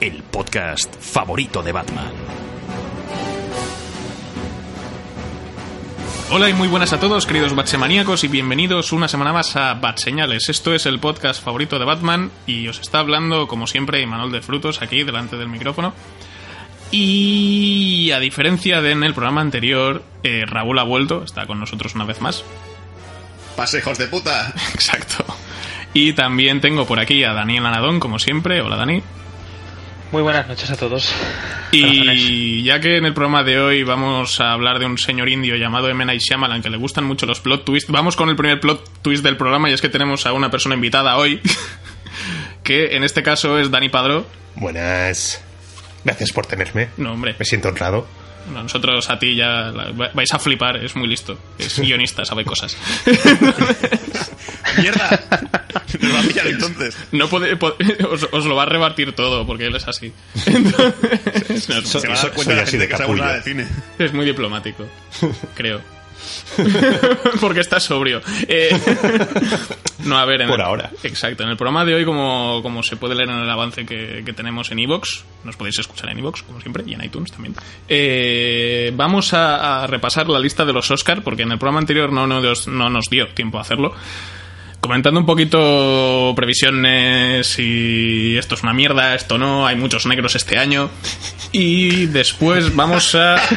el podcast favorito de Batman. Hola y muy buenas a todos, queridos Batsemaníacos, y bienvenidos una semana más a Bat Señales. Esto es el podcast favorito de Batman y os está hablando, como siempre, Manuel de Frutos aquí delante del micrófono. Y a diferencia de en el programa anterior, eh, Raúl ha vuelto, está con nosotros una vez más. Pase, hijos de puta. Exacto. Y también tengo por aquí a Daniel Anadón, como siempre. Hola, Dani. Muy buenas noches a todos. Y ya que en el programa de hoy vamos a hablar de un señor indio llamado M. Night Shyamalan, que le gustan mucho los plot twists, vamos con el primer plot twist del programa y es que tenemos a una persona invitada hoy, que en este caso es Dani Padro. Buenas. Gracias por tenerme. No, hombre. Me siento honrado. No, nosotros a ti ya vais a flipar, es muy listo. Es guionista, sabe cosas. ¡Mierda! Nos va a pillar entonces. No puede, os, os lo va a rebatir todo, porque él es así. Entonces, no, So- Se va a soy- dar cuenta soy la así gente de que sabe nada de capullo. cine. Es muy diplomático, creo. Porque está sobrio. Eh, no, a ver. En Por el- ahora. Exacto. En el programa de hoy, como, como se puede leer en el avance que, que tenemos en Evox, nos podéis escuchar en Evox, como siempre, y en iTunes también. eh, vamos a, a repasar la lista de los Oscar, porque en el programa anterior no, nos- no nos dio tiempo a hacerlo. Comentando un poquito previsiones y esto es una mierda, esto no, hay muchos negros este año. Y después vamos a...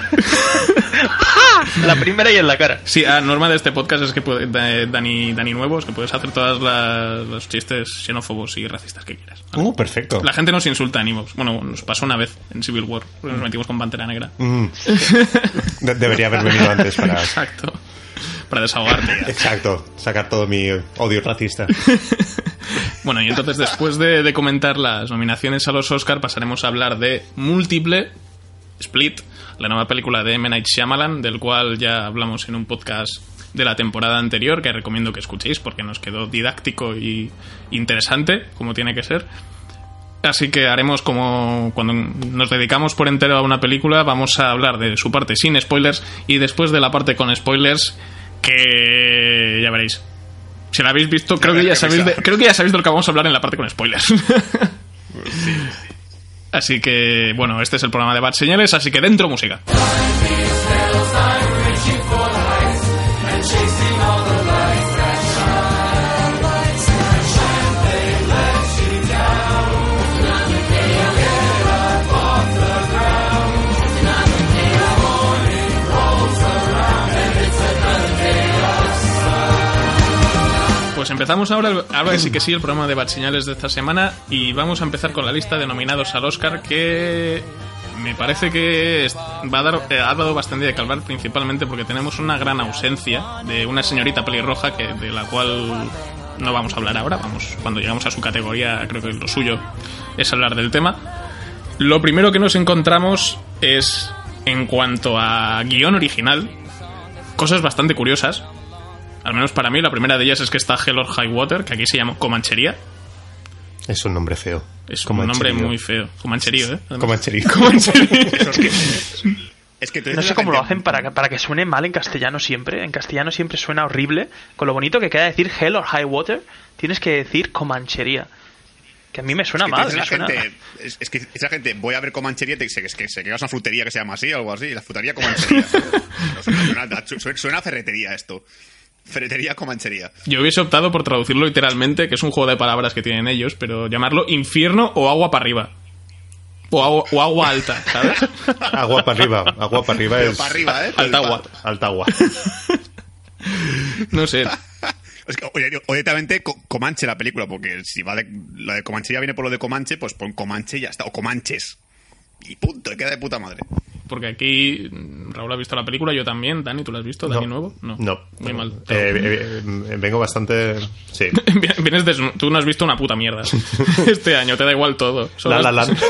La primera y en la cara. Sí, a norma de este podcast es que puede- da- Dani, Dani Nuevo, es que puedes hacer todos los chistes xenófobos y racistas que quieras. Uh, perfecto. La gente nos insulta en Evox. Bueno, nos pasó una vez en Civil War, porque nos metimos con Pantera Negra. Mm. De- debería haber venido antes para... Exacto. Para desahogarte. Exacto. Sacar todo mi odio racista. Bueno, y entonces después de, de comentar las nominaciones a los Oscar, pasaremos a hablar de Múltiple, Split, la nueva película de M. Night Shyamalan, del cual ya hablamos en un podcast de la temporada anterior, que recomiendo que escuchéis porque nos quedó didáctico y interesante, como tiene que ser. Así que haremos como cuando nos dedicamos por entero a una película, vamos a hablar de su parte sin spoilers y después de la parte con spoilers, que ya veréis. Si la habéis visto, creo que ya sabéis de, creo que ya sabéis de lo que vamos a hablar en la parte con spoilers. Así que, bueno, este es el programa de Bad Señales, así que dentro música. Pues empezamos ahora, ahora sí que sí, el programa de Bad de esta semana y vamos a empezar con la lista de nominados al Oscar que me parece que va a dar, eh, ha dado bastante de calvar principalmente porque tenemos una gran ausencia de una señorita pelirroja que, de la cual no vamos a hablar ahora, vamos, cuando llegamos a su categoría creo que lo suyo es hablar del tema. Lo primero que nos encontramos es, en cuanto a guion original, cosas bastante curiosas. Al menos para mí, la primera de ellas es que está Hell or High Water, que aquí se llama Comanchería. Es un nombre feo. Es un nombre muy feo. Comancherío, ¿eh? Comancherío. Eso es que. Es que No sé cómo lo hacen para que, para que suene mal en castellano siempre. En castellano siempre suena horrible. Con lo bonito que queda decir hell or high water, tienes que decir comanchería. Que a mí me suena Es que mal. me la suena- gente, es, es que esa gente, voy a ver Comanchería, te dice que, es que se queda una frutería que se llama así o algo así, la frutería Comanchería. Suena- suena a ferretería esto. Ferretería Comanchería. Yo hubiese optado por traducirlo literalmente, que es un juego de palabras que tienen ellos, pero llamarlo infierno o agua para arriba. O agua, o agua alta, ¿sabes? Agua para arriba. Agua para arriba Pero es... para arriba, ¿eh? Alta agua. Alta agua. No sé. Es que, oye, o directamente Co- Comanche la película, porque si va de, la de Comanchería viene por lo de Comanche, pues pon Comanche y ya está. O Comanches. Y punto, y queda de puta madre. Porque aquí Raúl ha visto la película, yo también. Dani, ¿tú la has visto? ¿Dani nuevo? No. No. Muy mal. Eh, eh, eh, vengo bastante. Sí. Vienes Tú no has visto una puta mierda. Este año te da igual todo. Solo La La Land.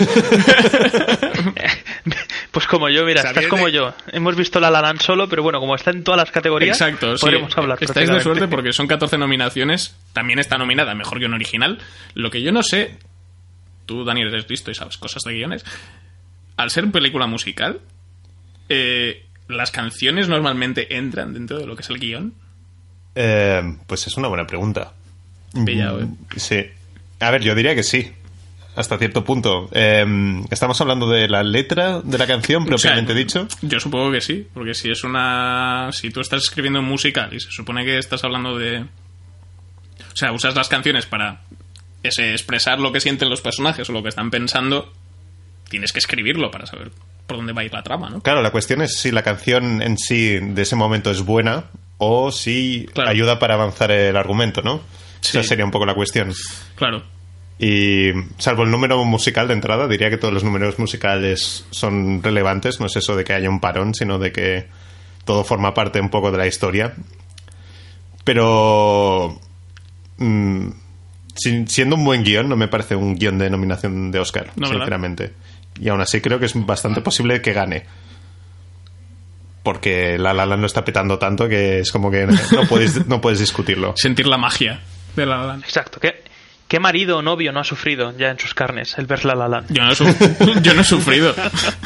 Pues como yo, mira, estás como yo. Hemos visto La La Land solo, pero bueno, como está en todas las categorías, Exacto, sí. podremos hablar. Estáis de suerte porque son 14 nominaciones. También está nominada Mejor Guión Original. Lo que yo no sé... Tú, Daniel, eres listo y sabes cosas de guiones. Al ser película musical, eh, ¿las canciones normalmente entran dentro de lo que es el guion? Eh, pues es una buena pregunta. Pillado, ¿eh? Sí. A ver, yo diría que sí. Hasta cierto punto. Eh, estamos hablando de la letra de la canción, O sea, propiamente dicho. Yo supongo que sí, porque si es una. Si tú estás escribiendo un musical y se supone que estás hablando de. O sea, usas las canciones para ese, expresar lo que sienten los personajes o lo que están pensando, tienes que escribirlo para saber por dónde va a ir la trama, ¿no? Claro, la cuestión es si la canción en sí de ese momento es buena o si Claro. ayuda para avanzar el argumento, ¿no? Sí. Esa sería un poco la cuestión. Claro. Y salvo el número musical de entrada, diría que todos los números musicales son relevantes. No es eso de que haya un parón, sino de que todo forma parte un poco de la historia. Pero mm, siendo un buen guion, no me parece un guion de nominación de Oscar, No, ¿verdad? Y aún así creo que es bastante posible que gane. Porque La La Land lo está petando tanto que es como que no puedes, no puedes discutirlo. Sentir la magia de la La Land. Exacto. ¿Qué, ¿Qué marido o novio no ha sufrido ya en sus carnes el ver La La Land? Yo no he, yo no he sufrido.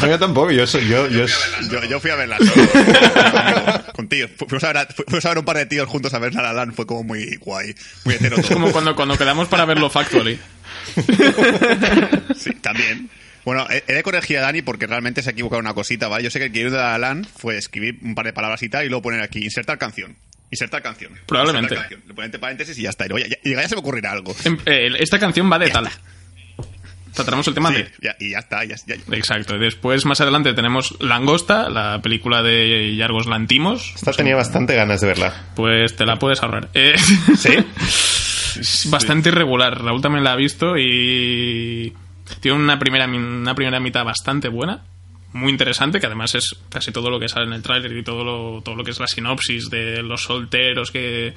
No, yo tampoco, yo, soy- yo, yo, Yo, yo fui a verla solo. Contigo. Fu- Fuimos a, ver a, fuimos a ver un par de tíos juntos a ver La La Land. Fue como muy guay. Muy hetero Es como cuando, cuando quedamos para verlo factually. Sí, también. Bueno, he de corregir a Dani porque realmente se ha equivocado en una cosita, ¿vale? Yo sé que el guion de La La Land fue escribir un par de palabras y tal y luego poner aquí, insertar canción. Insertar canción. Probablemente. Insertar canción. Le ponen entre paréntesis y ya está. Y, luego ya, ya- ya se me ocurrirá algo. Em- eh, esta canción va de tal. Tratamos el tema Sí, de. ya- y ya está. Ya, ya- Exacto. Después, más adelante, tenemos Langosta, la película de Yargos Lantimos. esta tenía bastante ganas de verla. Pues te la puedes ahorrar. Eh, ¿Sí? es bastante irregular. Raúl también la ha visto y tiene una primera, una primera mitad bastante buena. Muy interesante, que además es casi todo lo que sale en el tráiler y todo lo, todo lo que es la sinopsis de los solteros que,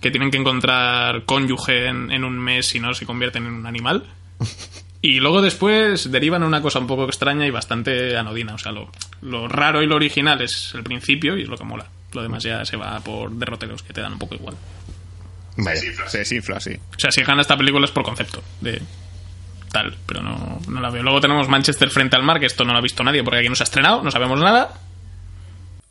que tienen que encontrar cónyuge en, en un mes y no se convierten en un animal. Y luego después derivan una cosa un poco extraña y bastante anodina. O sea, lo, lo raro y lo original es el principio y es lo que mola. Lo demás ya se va por derroteros que te dan un poco igual. Vaya. Se desinfla, sí. O sea, si gana esta película es por concepto de tal, pero no, no la veo. Luego tenemos Manchester frente al mar, que esto no lo ha visto nadie porque aquí no se ha estrenado, no sabemos nada.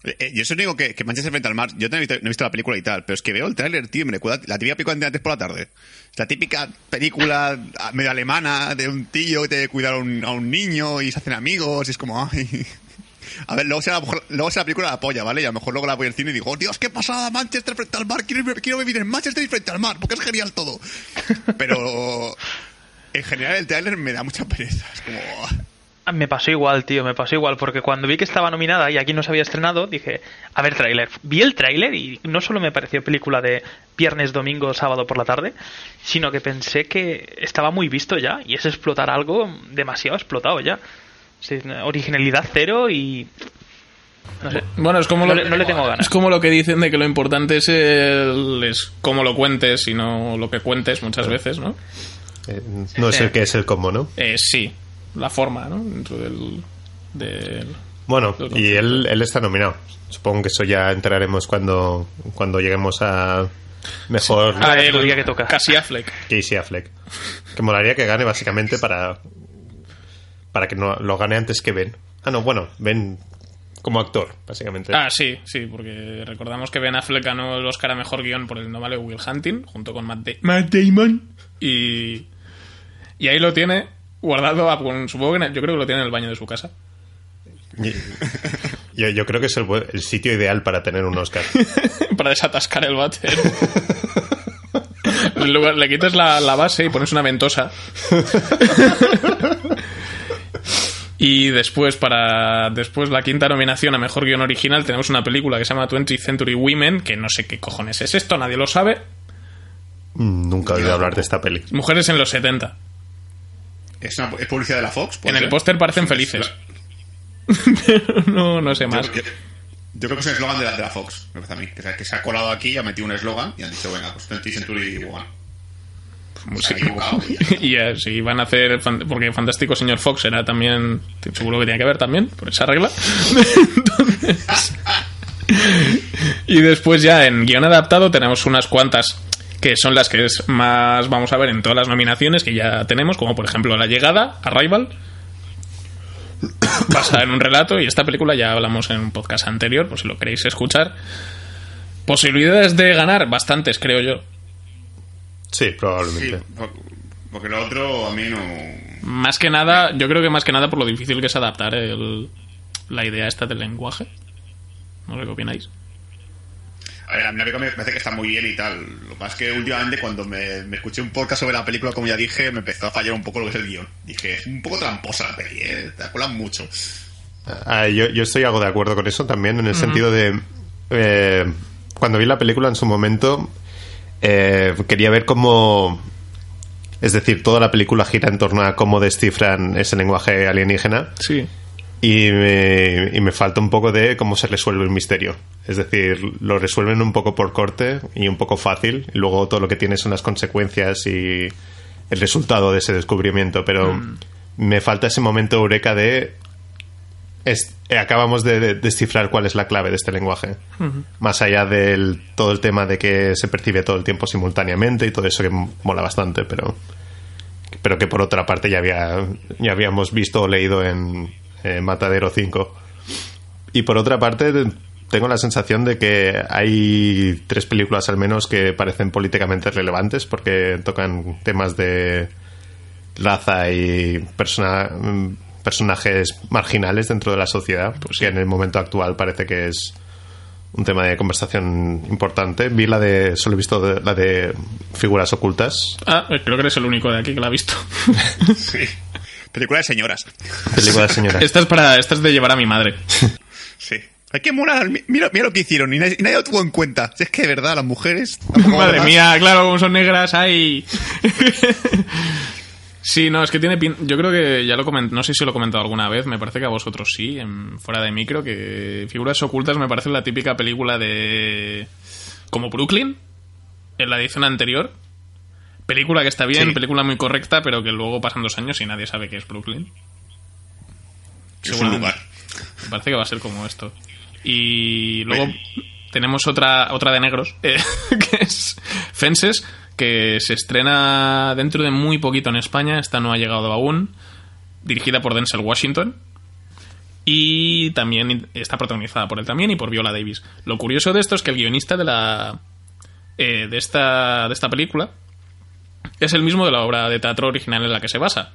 Eh, eh, yo solo digo que, que Manchester frente al mar, yo no he, visto, la película y tal, pero es que veo el tráiler, tío, me recuerda la típica película de antes por la tarde. La típica película ah, medio alemana de un tío que tiene que cuidar a un, niño y se hacen amigos y es como, ay... A ver, luego será, luego será la película la polla, ¿vale? Y a lo mejor luego la voy al cine y digo, "Oh, Dios, qué pasada, Manchester frente al mar, quiero, quiero vivir en Manchester y frente al mar, porque es genial todo. Pero en general el tráiler me da mucha pereza, es como... Ah, Me pasó igual, tío, me pasó igual, porque cuando vi que estaba nominada y aquí no se había estrenado, dije, a ver, tráiler. Vi el tráiler y no solo me pareció película de viernes, domingo, sábado por la tarde, sino que pensé que estaba muy visto ya y es explotar algo demasiado explotado ya. Sí, originalidad cero y... No sé. Bueno, es como No lo, le- no le tengo ganas. Es como lo que dicen de que lo importante es, el, es cómo lo cuentes y no lo que cuentes muchas veces, ¿no? Eh, no es el que es el combo, ¿no? Eh, sí, la forma, ¿no? Dentro del... del- Bueno, y él, él está nominado. Supongo que eso ya entraremos cuando, cuando lleguemos a mejor Ah, el- día que toca. Casi Affleck. Casey Affleck. Que molaría que gane básicamente para para que no lo gane antes que Ben. Ah, no, bueno, Ben como actor, básicamente. Ah, sí, sí, porque recordamos que Ben Affleck ganó el Oscar a Mejor Guión por el no vale Will Hunting, junto con Matt, Da- Matt Damon. Y, y ahí lo tiene guardado, a- con- supongo que en el- yo creo que lo tiene en el baño de su casa. Yo, yo creo que es el, el sitio ideal para tener un Oscar. para desatascar el váter. Le quitas la, la base y pones una ventosa. Y después, para después la quinta nominación a Mejor Guión Original, tenemos una película que se llama 20th Century Women, que no sé qué cojones es esto, nadie lo sabe. Nunca he oído hablar de esta peli. Mujeres en los 70. ¿Es, una, es publicidad de la Fox? En ¿Puede el póster parecen Es- felices. es- Pero no, no sé más. yo- yo creo que es el eslogan de la, de la Fox, me parece a mí. Que se, que se ha colado aquí y ha metido un eslogan y han dicho, venga, pues 20th Century Woman. Equivocado. y ya, si van a hacer. Porque Fantástico Señor Fox era también. Seguro que tiene que ver también, por esa regla. Entonces. Y después, ya en guion adaptado, tenemos unas cuantas que son las que es más vamos a ver en todas las nominaciones que ya tenemos, como por ejemplo La Llegada, Arrival. Basada en un relato, y esta película ya hablamos en un podcast anterior, por si lo queréis escuchar. Posibilidades de ganar, bastantes, creo yo. Sí, probablemente. por- porque lo otro a mí no... Más que nada, yo creo que más que nada por lo difícil que es adaptar el- la idea esta del lenguaje. No sé qué opináis. A ver, a mí la película me parece que está muy bien y tal. Lo que pasa es que últimamente cuando me, me escuché un podcast sobre la película, como ya dije, me empezó a fallar un poco lo que es el guion. Dije, es un poco tramposa la peli, ¿eh? Te colan mucho. Ah, yo, yo estoy algo de acuerdo con eso también, en el sentido de. eh, cuando vi la película en su momento, eh, quería ver cómo. Es decir, toda la película gira en torno a cómo descifran ese lenguaje alienígena. Sí. Y me, y me falta un poco de cómo se resuelve el misterio. Es decir, lo resuelven un poco por corte y un poco fácil. Y luego todo lo que tiene son las consecuencias y el resultado de ese descubrimiento. Pero me falta ese momento eureka de. es- acabamos de, de descifrar cuál es la clave de este lenguaje. Más allá del todo el tema de que se percibe todo el tiempo simultáneamente y todo eso que mola bastante, pero pero que por otra parte ya había ya habíamos visto o leído en eh, Matadero 5. Y por otra parte tengo la sensación de que hay tres películas al menos que parecen políticamente relevantes porque tocan temas de raza y persona- mm, personajes marginales dentro de la sociedad, pues que en el momento actual parece que es un tema de conversación importante. Vi la de, solo he visto de- la de figuras ocultas, Ah, creo que eres el único de aquí que la ha visto. Sí. Película de señoras. película de señoras. esta, es para, esta es de llevar a mi madre. Sí. Hay que molar. mi- Mira, mira lo que hicieron y nadie, y nadie lo tuvo en cuenta. Si es que de verdad, las mujeres. Madre mía, claro, como son negras, ay. Sí, no, es que tiene pin... Yo creo que ya lo comenté, no sé si lo he comentado alguna vez, me parece que a vosotros sí, en... fuera de micro, que Figuras Ocultas me parece la típica película de... como Brooklyn, en la edición anterior. Película que está bien, Sí. película muy correcta, pero que luego pasan dos años y nadie sabe qué es Brooklyn. Es un lugar. Me parece que va a ser como esto. Y luego tenemos otra, otra de negros, eh, que es Fences, que se estrena dentro de muy poquito en España. Esta no ha llegado aún. Dirigida por Denzel Washington. Y también está protagonizada por él también y por Viola Davis. Lo curioso de esto es que el guionista de la. eh, de, esta, de esta película es el mismo de la obra de teatro original en la que se basa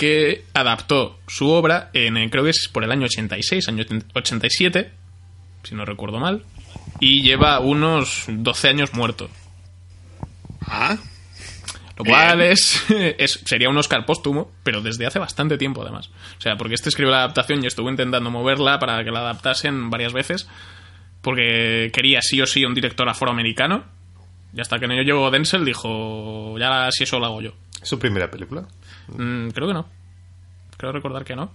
que adaptó su obra en, eh, creo que es por el año 86, año 87, si no recuerdo mal, y lleva unos 12 años muerto. Ah, Lo cual es, es sería un Oscar póstumo, pero desde hace bastante tiempo además. O sea, porque este escribió la adaptación y estuvo intentando moverla para que la adaptasen varias veces, porque quería sí o sí un director afroamericano. Y hasta que no llegó Denzel dijo, ya si eso lo hago yo. ¿Es su primera película? Mm, creo que no. Creo recordar que no.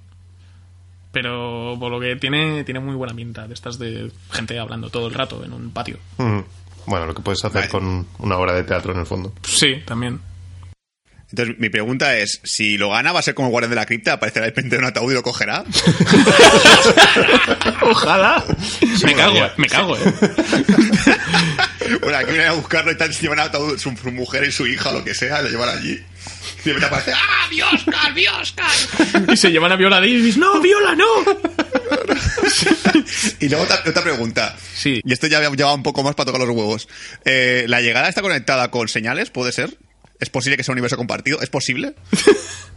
Pero por lo que tiene, tiene muy buena pinta de estas de gente hablando todo el rato en un patio. Mm. Bueno, lo que puedes hacer Vale. con una obra de teatro en el fondo. Sí, también. entonces mi pregunta es: si lo gana, ¿va a ser como el guardián de la cripta? ¿Aparecerá de repente en un ataúd y lo cogerá? Ojalá. me cago, me cago, eh. Bueno, aquí vienen a buscarlo y tal, se llevan a ataúd su, su mujer y su hija, lo que sea, lo llevan allí. Y repente aparece: ¡Ah, mi Oscar, mi Oscar! Y se llevan a Viola Davis. ¡No, Viola, no! Y luego otra, otra pregunta. Sí. Y esto ya lleva un poco más para tocar los huevos. Eh, ¿La llegada está conectada con señales? ¿Puede ser? ¿Es posible que sea un universo compartido? ¿Es posible?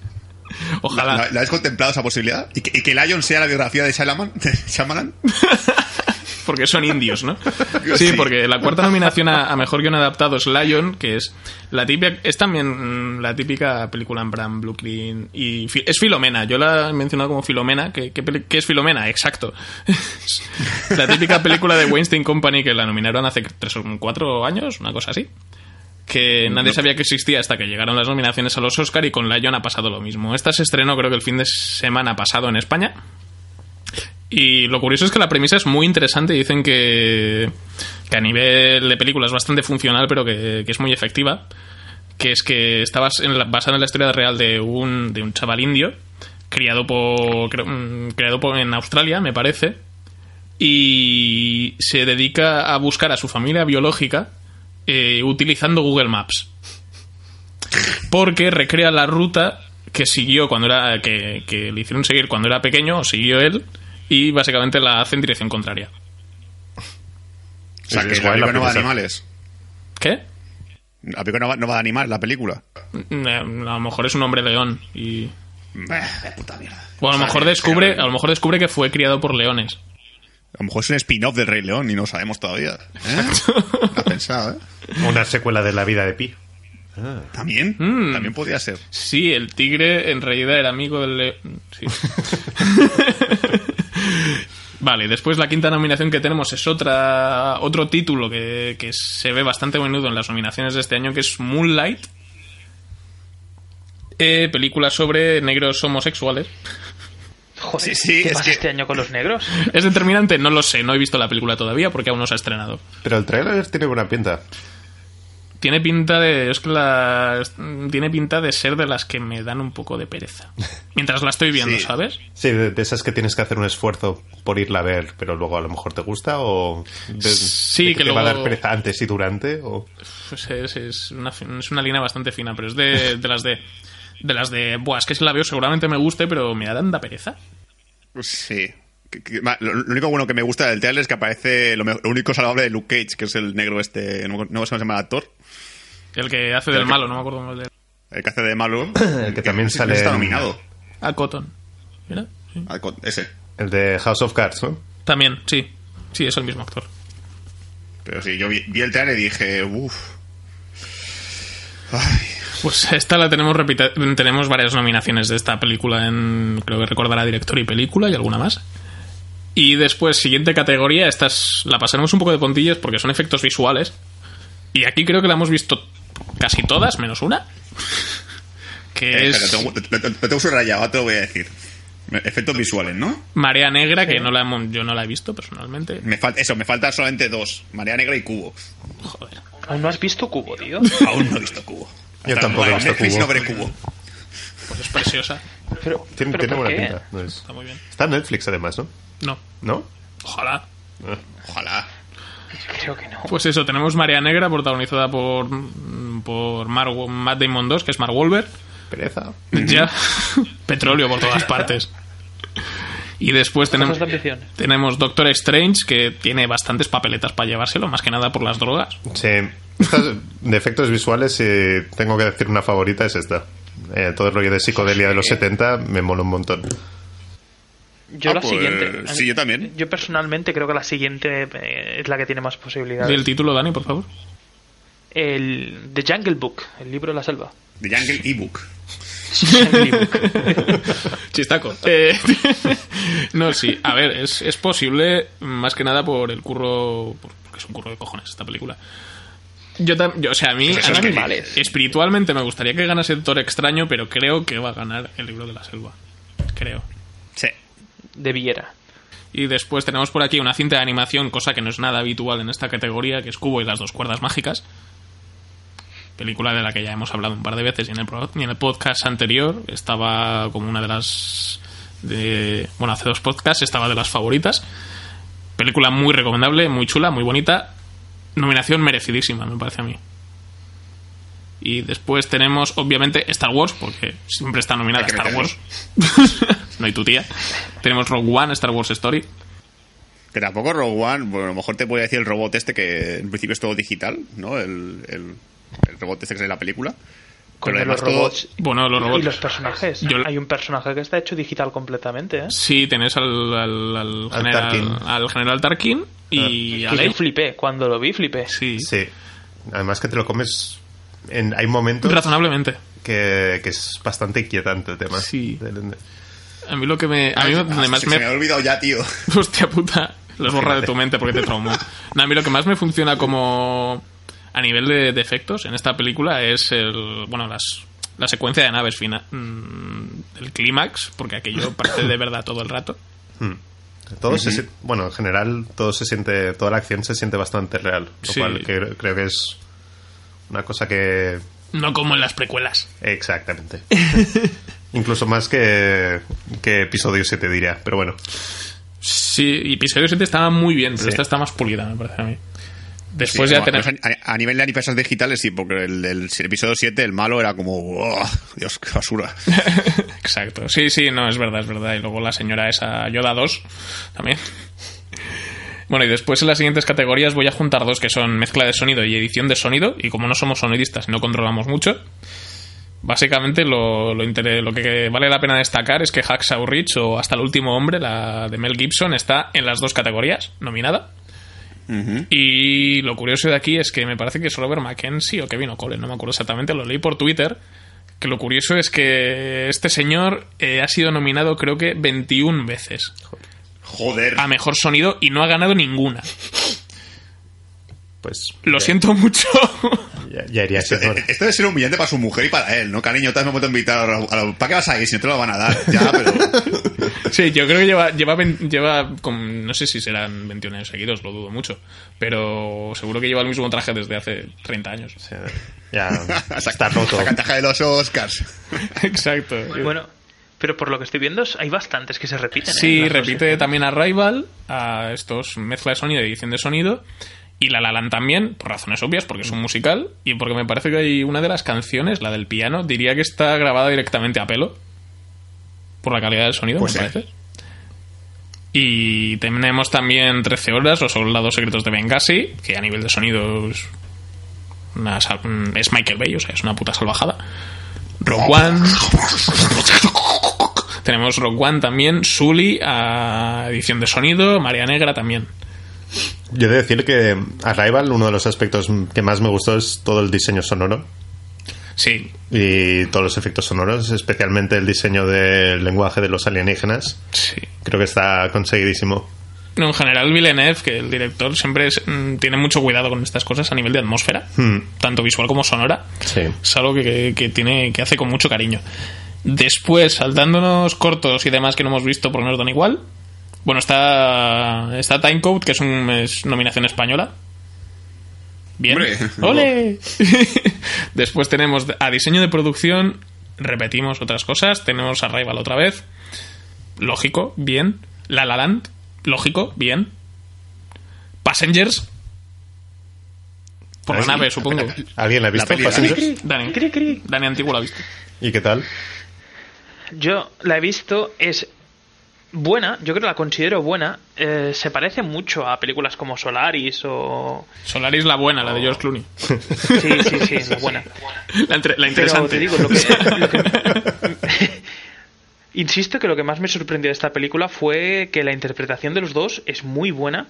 Ojalá. ¿La, la habéis contemplado esa posibilidad? ¿Y que, y que Lion sea la biografía de Shyamalan? de Shyamalan? Porque son indios, ¿no? Sí, porque la cuarta nominación a, a mejor guion adaptado es Lion, que es la típica, es también mm, la típica película en plan Brooklyn y es Filomena. Yo la he mencionado como Filomena. ¿Qué, qué, es Filomena? Exacto. La típica película de Weinstein Company que la nominaron hace tres o cuatro años, una cosa así. que nadie sabía que existía hasta que llegaron las nominaciones a los Oscar y con Lion ha pasado lo mismo. Esta se estrenó creo que el fin de semana pasado en España. Y lo curioso es que la premisa es muy interesante. Dicen que, que a nivel de película es bastante funcional, pero que, que es muy efectiva. Que es que está basada en la historia real de un, de un chaval indio, criado por, mm, criado por, en Australia, me parece, y se dedica a buscar a su familia biológica eh, utilizando Google Maps. Porque recrea la ruta que siguió cuando era. que, que le hicieron seguir cuando era pequeño, o siguió él, y básicamente la hace en dirección contraria. O sea, Es que guay la no va de animales. ¿Qué? La película no va, no va de animales, la película. Mm, eh, A lo mejor es un hombre león y. Bah, de puta mierda. O a lo O sea, mejor descubre, que- a lo mejor descubre que fue criado por leones. A lo mejor es un spin-off del Rey León y no lo sabemos todavía. ¿Eh? Has pensado, ¿eh? Una secuela de la vida de Pi. ¿También? Mm. También podría ser. Sí, el tigre en realidad era amigo del león. Sí. Vale, después la quinta nominación que tenemos es otra otro título que, que se ve bastante a menudo en las nominaciones de este año, que es Moonlight. Eh, película sobre negros homosexuales. Joder, Sí, sí, ¿qué es pasa que- este año con los negros? ¿Es determinante? No lo sé, no he visto la película todavía porque aún no se ha estrenado. Pero el trailer tiene buena pinta. Tiene pinta de. Es que la. Tiene pinta de ser de las que me dan un poco de pereza. Mientras la estoy viendo, Sí. ¿sabes? Sí, de, de esas que tienes que hacer un esfuerzo por irla a ver, pero luego a lo mejor te gusta o de- Sí, de que te va a dar pereza antes y durante o Pues es, es una, es una línea bastante fina, pero es de, de las de. De las de. Buah, es que si la veo seguramente me guste, pero me da tanta pereza. Sí. Que- que- ma- Lo, único bueno que me gusta del trailer es que aparece lo, único salvable de Luke Cage, que es el negro este, no, no sé cómo se llama el actor, El que hace del malo, no me acuerdo cómo es de. el que hace de malo. El que también sí, sale Está nominado. A Cotton. ¿Mira? Sí. Ah, con- Ese. el de House of Cards, ¿no? También, sí. Sí, es el mismo actor. Pero sí, yo vi, vi el trailer y dije, uff. Pues esta la tenemos repita- tenemos varias nominaciones de esta película en creo que recordará director y película y alguna más. Y después siguiente categoría, estas la pasaremos un poco de puntillas porque son efectos visuales. Y aquí creo que la hemos visto casi todas menos una. Que Eh, es espera, lo tengo- lo- subrayado, te lo voy a decir. Efectos visuales, ¿no? Marea Negra, que no la hemos- yo no la he visto personalmente. Me falta, eso, me faltan solamente dos. Marea Negra y Cubo. Joder. ¿Aún no has visto Cubo, tío? Aún no he visto Cubo. Yo Hasta tampoco he visto Netflix Cubo. no veré Cubo. Pues es preciosa. Pero, Tiene, pero tiene ¿por buena qué? pinta. no es- Está muy bien. Está en Netflix además, ¿no? No. ¿No? Ojalá. Ojalá. Creo que no. Pues eso, tenemos Marea Negra protagonizada por, por Matt Damon 2, que es Mark Wahlberg. Pereza. Ya. Petróleo por todas partes. Y después tenemos, tenemos Doctor Strange, que tiene bastantes papeletas para llevárselo, más que nada por las drogas. Sí. Estas, de efectos visuales, si tengo que decir una favorita, es esta. Eh, todo el rollo de psicodelia de los 70 me mola un montón. Yo Ah, la pues, siguiente. sí, yo también. Yo personalmente creo que la siguiente eh, es la que tiene más posibilidades. El título, Dani, por favor. El The Jungle Book, el libro de la selva. The Jungle Ebook. Chistaco. Eh, no, sí. A ver, es, es posible, más que nada por el curro. por- Porque es un curro de cojones esta película. Yo, yo o sea, a mí. Pues a mí. Espiritualmente me gustaría que ganase el Thor extraño, pero creo que va a ganar el libro de la selva. Creo. Sí. De Viera. Y después tenemos por aquí una cinta de animación, cosa que no es nada habitual en esta categoría, que es Cubo y las dos cuerdas mágicas. Película de la que ya hemos hablado un par de veces y en el, y en el podcast anterior estaba como una de las... De, bueno, hace dos podcasts estaba de las favoritas. Película muy recomendable, muy chula, muy bonita. Nominación merecidísima, me parece a mí. Y después tenemos, obviamente, Star Wars, porque siempre está nominada Star. Wars. no hay tu tía. Tenemos Rogue One, Star Wars Story. Que tampoco Rogue One, bueno, a lo mejor te puede decir el robot este que en principio es todo digital, ¿no? El, el, el robot este que es de la película. Con Pero los todo- robots Bueno, los robots. y los personajes. Yo- Hay un personaje que está hecho digital completamente, ¿eh? Sí, tenés al, al, al Al general, Tarkin. al general Tarkin y a yo flipé, cuando lo vi flipé. Sí, Sí. Además que te lo comes... En, hay momentos razonablemente. que, que es bastante inquietante el tema. Sí. A mí lo que me. A mí Ah, además se, me me. ha olvidado ya, tío. Hostia puta. Los borra de tu mente porque te traumó. No, a mí lo que más me funciona como a nivel de, de efectos en esta película es el bueno las la secuencia de naves final el clímax porque aquello parece de verdad todo el rato Todo se si- bueno, en general todo se siente, toda la acción se siente bastante real, lo Sí. cual que- creo que es una cosa que no como en las precuelas exactamente. Incluso más que, que episodio 7 diría, pero bueno. sí y episodio 7 estaba muy bien pero Sí. esta está más pulida me parece a mí Sí, después ya tenemos a, a nivel de animaciones digitales, sí, porque el episodio 7, el malo era como. "Oh, Dios, qué basura. Exacto, sí, sí, no, es verdad, es verdad. Y luego la señora esa Yoda 2 también. Bueno, y después en las siguientes categorías voy a juntar dos que son mezcla de sonido y edición de sonido. Y como no somos sonidistas y no controlamos mucho, básicamente lo, lo, lo que vale la pena destacar es que Hacksaw Ridge o Hasta el último hombre, la de Mel Gibson, está en las dos categorías, nominada. Y lo curioso de aquí es que me parece que es Robert Mackenzie o Kevin O'Connell, no me acuerdo exactamente, lo leí por Twitter. Que lo curioso es que este señor eh, ha sido nominado creo que 21 veces Joder. a mejor sonido y no ha ganado ninguna. Pues Lo siento mucho. ya, ya iría Esto, siendo- eh, esto debe ser humillante para su mujer y para él, ¿no? Cariño, te has momento invitar a, a, ¿Para qué vas a ir si no te lo van a dar? Ya, pero. sí, yo creo que lleva, lleva, lleva con- no sé si serán 21 años seguidos, lo dudo mucho. Pero seguro que lleva el mismo traje desde hace 30 años. sea, ya está roto. La cantaja de los Oscars. Exacto. Bueno, pero por lo que estoy viendo hay bastantes que se repiten. ¿eh? Sí, repite también a Rival, a estos mezcla de sonido y edición de sonido. Y La La Land también, por razones obvias, porque es un musical. Y porque me parece que hay una de las canciones, la del piano, diría que está grabada directamente a pelo. Por la calidad del sonido, Pues me sí. parece. Y tenemos también 13 horas, Los Soldados Secretos de Benghazi, que a nivel de sonido es, una sal- es Michael Bay, o sea, es una puta salvajada. Rogue One. Tenemos Rock One también, Sully a edición de sonido, María Negra también. Yo he de decir que Arrival, uno de los aspectos que más me gustó es todo el diseño sonoro Sí, y todos los efectos sonoros, especialmente el diseño del lenguaje de los alienígenas. sí. Creo que está conseguidísimo. No, en general Villeneuve, que el director siempre es- mm, tiene mucho cuidado con estas cosas a nivel de atmósfera, Hmm. tanto visual como sonora. Sí. Es algo que, que- que tiene, que hace con mucho cariño. Después, saltándonos cortos y demás que no hemos visto porque nos dan igual. Bueno, está, está Timecode, que es, un, es nominación española. Bien. Hombre, ¡Ole! Después tenemos a diseño de producción. Repetimos otras cosas. Tenemos a Rival otra vez. Lógico, bien. La La Land. Lógico, bien. Passengers. Por la Ah, sí. nave, supongo. ¿Alguien la ha visto? la Passengers? Dani. Cri, cri. Dani Antiguo la ha visto. ¿Y qué tal? Yo la he visto, es buena, yo creo que la considero buena. eh, se parece mucho a películas como Solaris o. Solaris la buena, la de George Clooney. Sí, sí, sí, la buena. La, entre- la Pero interesante. te digo, lo que. lo que- Insisto que lo que más me sorprendió de esta película fue que la interpretación de los dos es muy buena.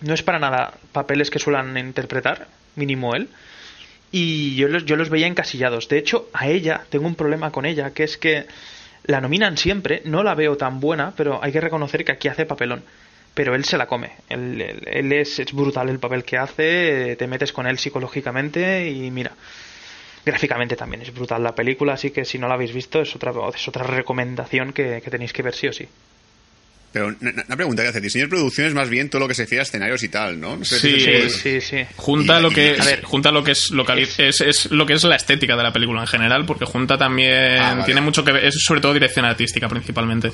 No es para nada papeles que suelen interpretar, mínimo él. Y yo los, yo los veía encasillados. De hecho, a ella tengo un problema con ella, que es que la nominan siempre, no la veo tan buena, pero hay que reconocer que aquí hace papelón. Pero él se la come. Él, él- es, es brutal el papel que hace, te metes con él psicológicamente y mira. Gráficamente también es brutal la película, así que si no la habéis visto es otra, es otra recomendación que, que tenéis que ver sí o sí. Pero una, una pregunta que hacer. Diseño de producción es más bien todo lo que se refiere a escenarios y tal, ¿no? Sí, Sí, sí, sí. Junta Y- lo que y- es, a ver, junta lo que es, locali- es, es lo que es la estética de la película en general, porque junta también Ah, vale. tiene mucho que ver, es sobre todo dirección artística principalmente.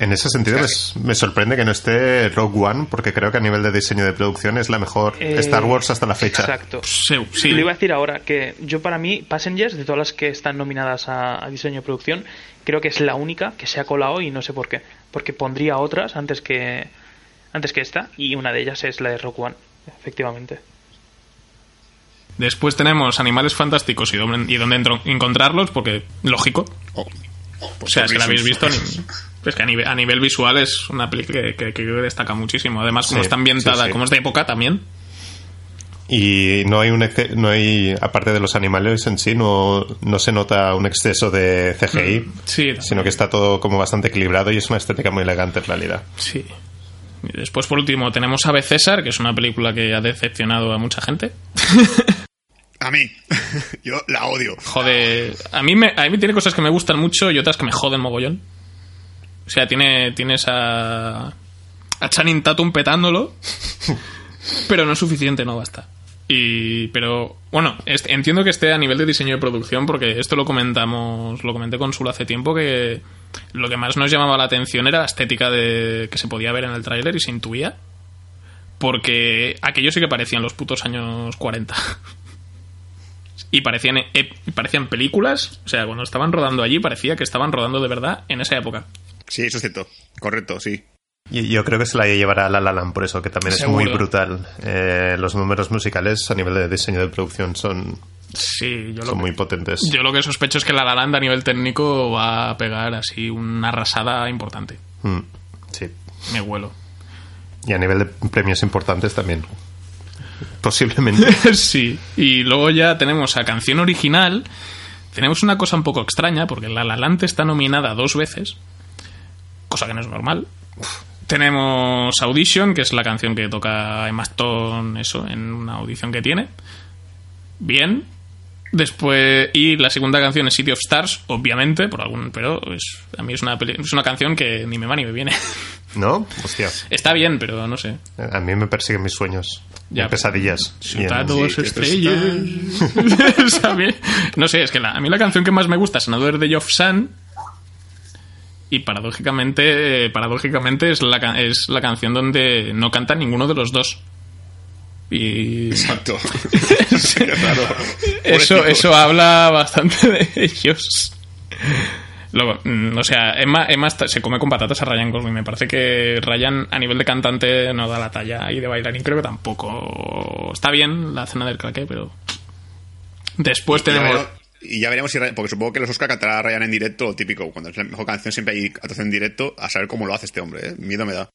En ese sentido me, me sorprende que no esté Rogue One, porque creo que a nivel de diseño de producción es la mejor Eh, Star Wars hasta la fecha. Exacto. Sí, sí. Lo iba a decir ahora que yo para mí Passengers de todas las que están nominadas a, a diseño de producción creo que es la única que se ha colado y no sé por qué porque pondría otras antes que antes que esta y una de ellas es la de Rock One efectivamente Después tenemos Animales Fantásticos y dónde, y dónde entro- encontrarlos, porque lógico. Oh, oh, O pues sea, si la habéis visto, ni- es que a nivel, a nivel visual es una película que, que- que destaca muchísimo. Además, como Sí, está ambientada, sí, sí. como es de época también. Y no hay un exce- no hay aparte de los animales en sí no, no se nota un exceso de CGI, Sí, sino que está todo como bastante equilibrado y es una estética muy elegante en realidad. Sí. Y después, por último, tenemos Ave César, que es una película que ha decepcionado a mucha gente. A mí. Yo la odio. Joder, a mí, me, a mí tiene cosas que me gustan mucho y otras que me joden mogollón. O sea, tiene, tienes a, a Channing Tatum petándolo, pero no es suficiente, no basta. Y, pero, bueno, entiendo que esté a nivel de diseño de producción, porque esto lo comentamos, lo comenté con Sul hace tiempo, que lo que más nos llamaba la atención era la estética de, que se podía ver en el tráiler y se intuía. Porque aquello sí que parecían los putos años 40. Y parecían, y parecían películas, o sea, cuando estaban rodando allí parecía que estaban rodando de verdad en esa época. Sí, eso es cierto. Correcto, sí. Y yo creo que se la llevará La La Land por eso, que también es muy brutal. Eh, los números musicales a nivel de diseño de producción son, Sí, yo muy potentes. yo lo que sospecho es que la La Land a nivel técnico va a pegar así una arrasada importante. Mm, sí. Me huelo. Y a nivel de premios importantes también. Posiblemente. sí. Y luego ya tenemos a canción original. Tenemos una cosa un poco extraña, porque La La Land está nominada dos veces, cosa que no es normal. Tenemos Audition, que es la canción que toca Emma Stone, eso, en una audición que tiene. Bien. Después, y la segunda canción es City of Stars, obviamente, por algún, pero es, a mí es una, peli- es una canción que ni me va ni me viene. ¿No? Hostia. Está bien, pero no sé. A mí me persiguen mis sueños. Ya. y pesadillas. Soldados Sí, estrellas. No sé, es que la- a mí la canción que más me gusta es Another Day of Sun. Y paradójicamente, eh, paradójicamente es la, es la canción donde no canta ninguno de los dos. Y Exacto. Eso, eso habla bastante de ellos. Luego, mm, o sea, Emma, Emma se come con patatas a Ryan Gosling. Me parece que Ryan, a nivel de cantante, no da la talla. Y de bailarín, creo que tampoco. Está bien la cena del craque, pero. Después tenemos. Y ya veremos si porque supongo que los Oscar cantará a Ryan en directo, lo típico. Cuando es la mejor canción siempre hay actuación en directo, a saber cómo lo hace este hombre, ¿eh? Miedo me da.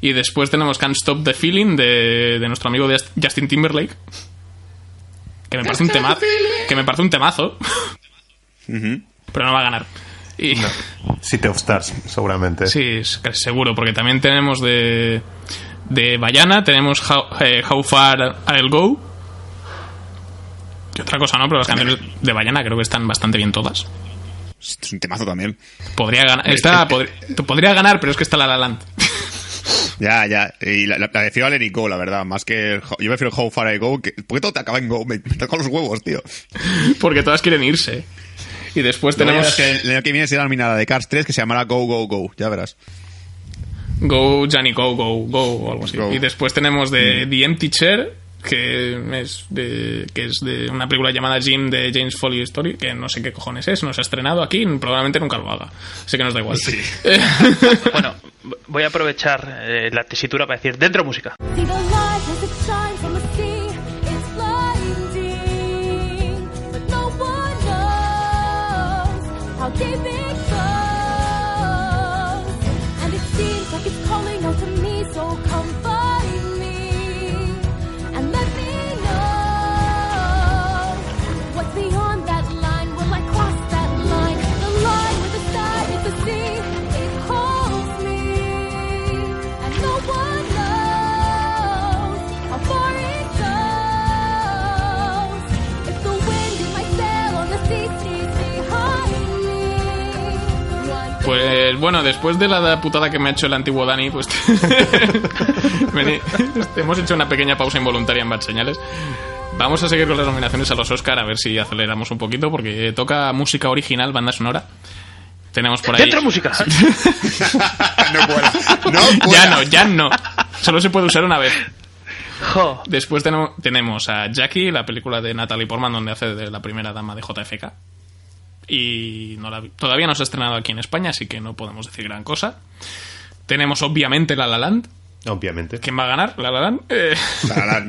Y después tenemos Can't Stop the Feeling de, de nuestro amigo de Justin Timberlake. Que me parece un tema, que me parece un temazo, pero no va a ganar. Y, City of Stars, seguramente. Sí, seguro, porque también tenemos de, de Bayana, tenemos How, eh, How Far I'll Go. Otra cosa, ¿no? Pero las canciones de Bayana creo que están bastante bien todas. Es un temazo también. Podría ganar, esta podría, podría ganar, pero es que está la La Land. Ya, ya. Y la, la, la Let It Go, la verdad. Más que. yo prefiero How Far I Go. Que, ¿Por qué todo te acaba en Go? Me, me los huevos, tío. Porque todas quieren irse. Y después Tenemos que el año que viene será nominada de Cars 3 que se llamará Go, Go, Go. Ya verás. Go, Johnny, Go, Go, Go, o algo así. Go. Y después tenemos de The Empty Chair, que es de, que es de una película llamada Jim de James Foley Story, que no sé qué cojones es, no se ha estrenado aquí, probablemente nunca lo haga. Así que nos da igual. Bueno, voy a aprovechar eh, la tesitura para decir dentro música. Bueno, después de la putada que me ha hecho el antiguo Dani, pues vení, hemos hecho una pequeña pausa involuntaria en Bad Señales. Vamos a seguir con las nominaciones a los Oscar a ver si aceleramos un poquito porque toca música original, banda sonora. Tenemos por ahí. Dentro música. no cuela. No Ya no, ya no. Solo se puede usar una vez. Jo. Después tenemos a Jackie, la película de Natalie Portman, donde hace de la primera dama de JFK. Y no la vi- todavía no se ha estrenado aquí en España, así que no podemos decir gran cosa. Tenemos obviamente La La Land. Obviamente. ¿Quién va a ganar? La La Land. Eh, La,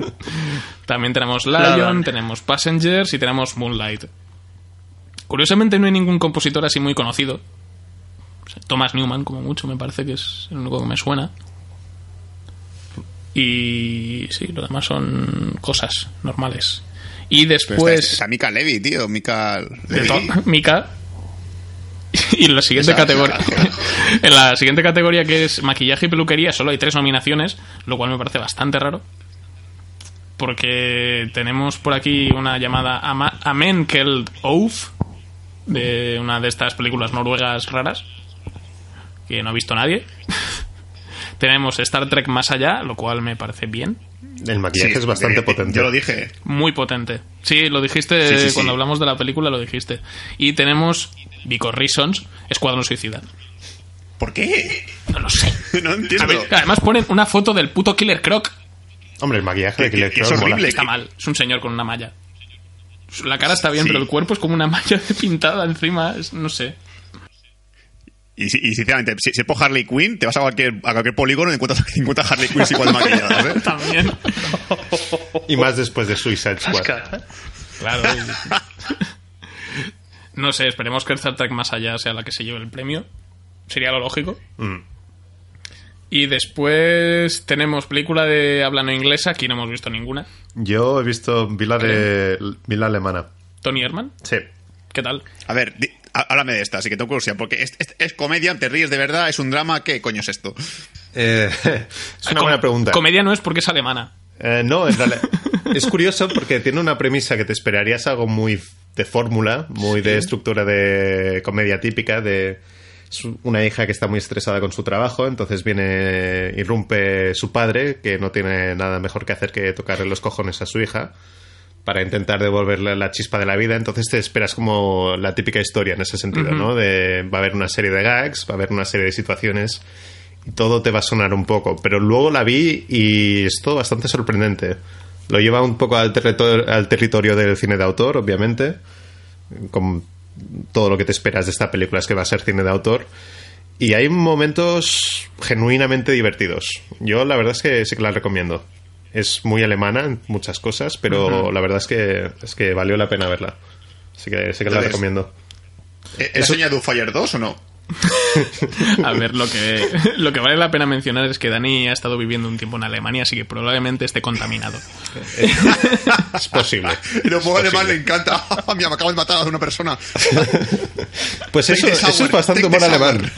también tenemos La Lion, tenemos Passengers y tenemos Moonlight. Curiosamente no hay ningún compositor así muy conocido. Thomas Newman, como mucho, me parece que es el único que me suena. Y sí, lo demás son cosas normales. Y Pero después... está, está Mika Levy, tío. Mika Levy. Mika. Y en la siguiente categoría. en la siguiente categoría que es maquillaje y peluquería, solo hay tres nominaciones, lo cual me parece bastante raro. porque tenemos por aquí una llamada Ama- Amenkeld Oath, de una de estas películas noruegas raras, que no ha visto nadie. tenemos Star Trek Más Allá, lo cual me parece bien. El maquillaje Sí, es bastante potente. Yo lo dije. Muy potente. Sí, lo dijiste Sí, sí, sí. cuando hablamos de la película, lo dijiste. Y tenemos, Because Reasons, Escuadrón Suicida. ¿Por qué? No lo sé. no entiendo. ver, además ponen una foto del puto Killer Croc. Hombre, el maquillaje de Killer es Croc mola. horrible. Está mal. Es un señor con una malla. La cara está bien, Sí. pero el cuerpo es como una malla pintada encima. es- no sé. Y, si- y sinceramente, si, si es por Harley Quinn, te vas a cualquier, a cualquier polígono y encuentras 50 Harley Quinns igual de maquilladas, ¿eh? También. Y más después de Suicide Squad. Asca. Claro. No sé, esperemos que el Star Trek más allá sea la que se lleve el premio. Sería lo lógico. Mm. Y después tenemos película de habla no inglesa. Aquí no hemos visto ninguna. Yo he visto Vila de Vila Alemana. Tony Herman, Sí. ¿qué tal? A ver, di- háblame de esta, así que tengo curiosidad, porque es, es- es comedia, te ríes de verdad, es un drama, ¿qué coño es esto? Eh, es una Com- buena pregunta. Comedia no es porque es alemana. Eh, no, en realidad es curioso porque tiene una premisa que te esperarías algo muy de fórmula, muy de estructura de comedia típica, de una hija que está muy estresada con su trabajo, entonces viene, irrumpe su padre, que no tiene nada mejor que hacer que tocarle los cojones a su hija para intentar devolverle la chispa de la vida, entonces te esperas como la típica historia en ese sentido, ¿no? De va a haber una serie de gags, va a haber una serie de situaciones y todo te va a sonar un poco. Pero luego la vi y es todo bastante sorprendente. Lo lleva un poco al, territorio, al territorio del cine de autor, obviamente, con todo lo que te esperas de esta película es que va a ser cine de autor. Y hay momentos genuinamente divertidos. Yo la verdad es que sí que la recomiendo. Es muy alemana en muchas cosas, pero la verdad es que, es que valió la pena verla. Así que sí que la recomiendo. ¿E- ¿Es Soña de Fire 2 o no? A ver, lo que, lo que vale la pena mencionar es que Dani ha estado viviendo un tiempo en Alemania, así que probablemente esté contaminado. Es posible. Y lo Es alemán le encanta. Mira, me acabo de matar a una persona. Pues eso, es bastante humor alemán.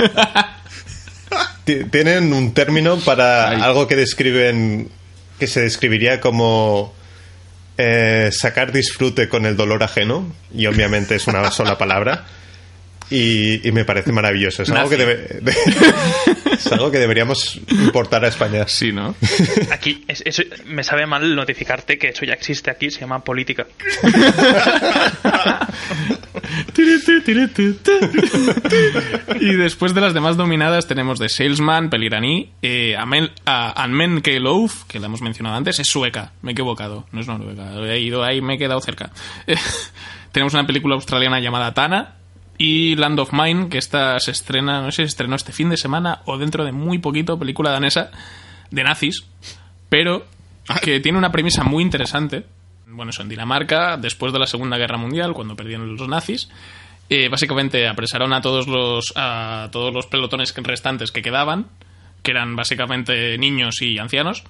Ti- Tienen un término para algo que describen, que se describiría como eh, sacar disfrute con el dolor ajeno, y obviamente es una sola palabra. Y, y me parece maravilloso. Es algo, que Nazi. debe- de- es algo que deberíamos importar a España. Sí, ¿no? Aquí, es- eso, me sabe mal notificarte que eso ya existe aquí, se llama política. y después de las demás dominadas tenemos The Salesman, peliraní, eh, Amel, a Anmen que la hemos mencionado antes, es sueca, me he equivocado, no es noruega, he ido ahí, me he quedado cerca. Eh, tenemos una película australiana llamada Tana y Land of Mine, que esta se estrena, no sé si se estrenó este fin de semana o dentro de muy poquito, película danesa de nazis, pero que tiene una premisa muy interesante. Bueno, eso en Dinamarca, después de la Segunda Guerra Mundial, cuando perdieron los nazis, eh, básicamente apresaron a todos los a todos los pelotones restantes que quedaban, que eran básicamente niños y ancianos,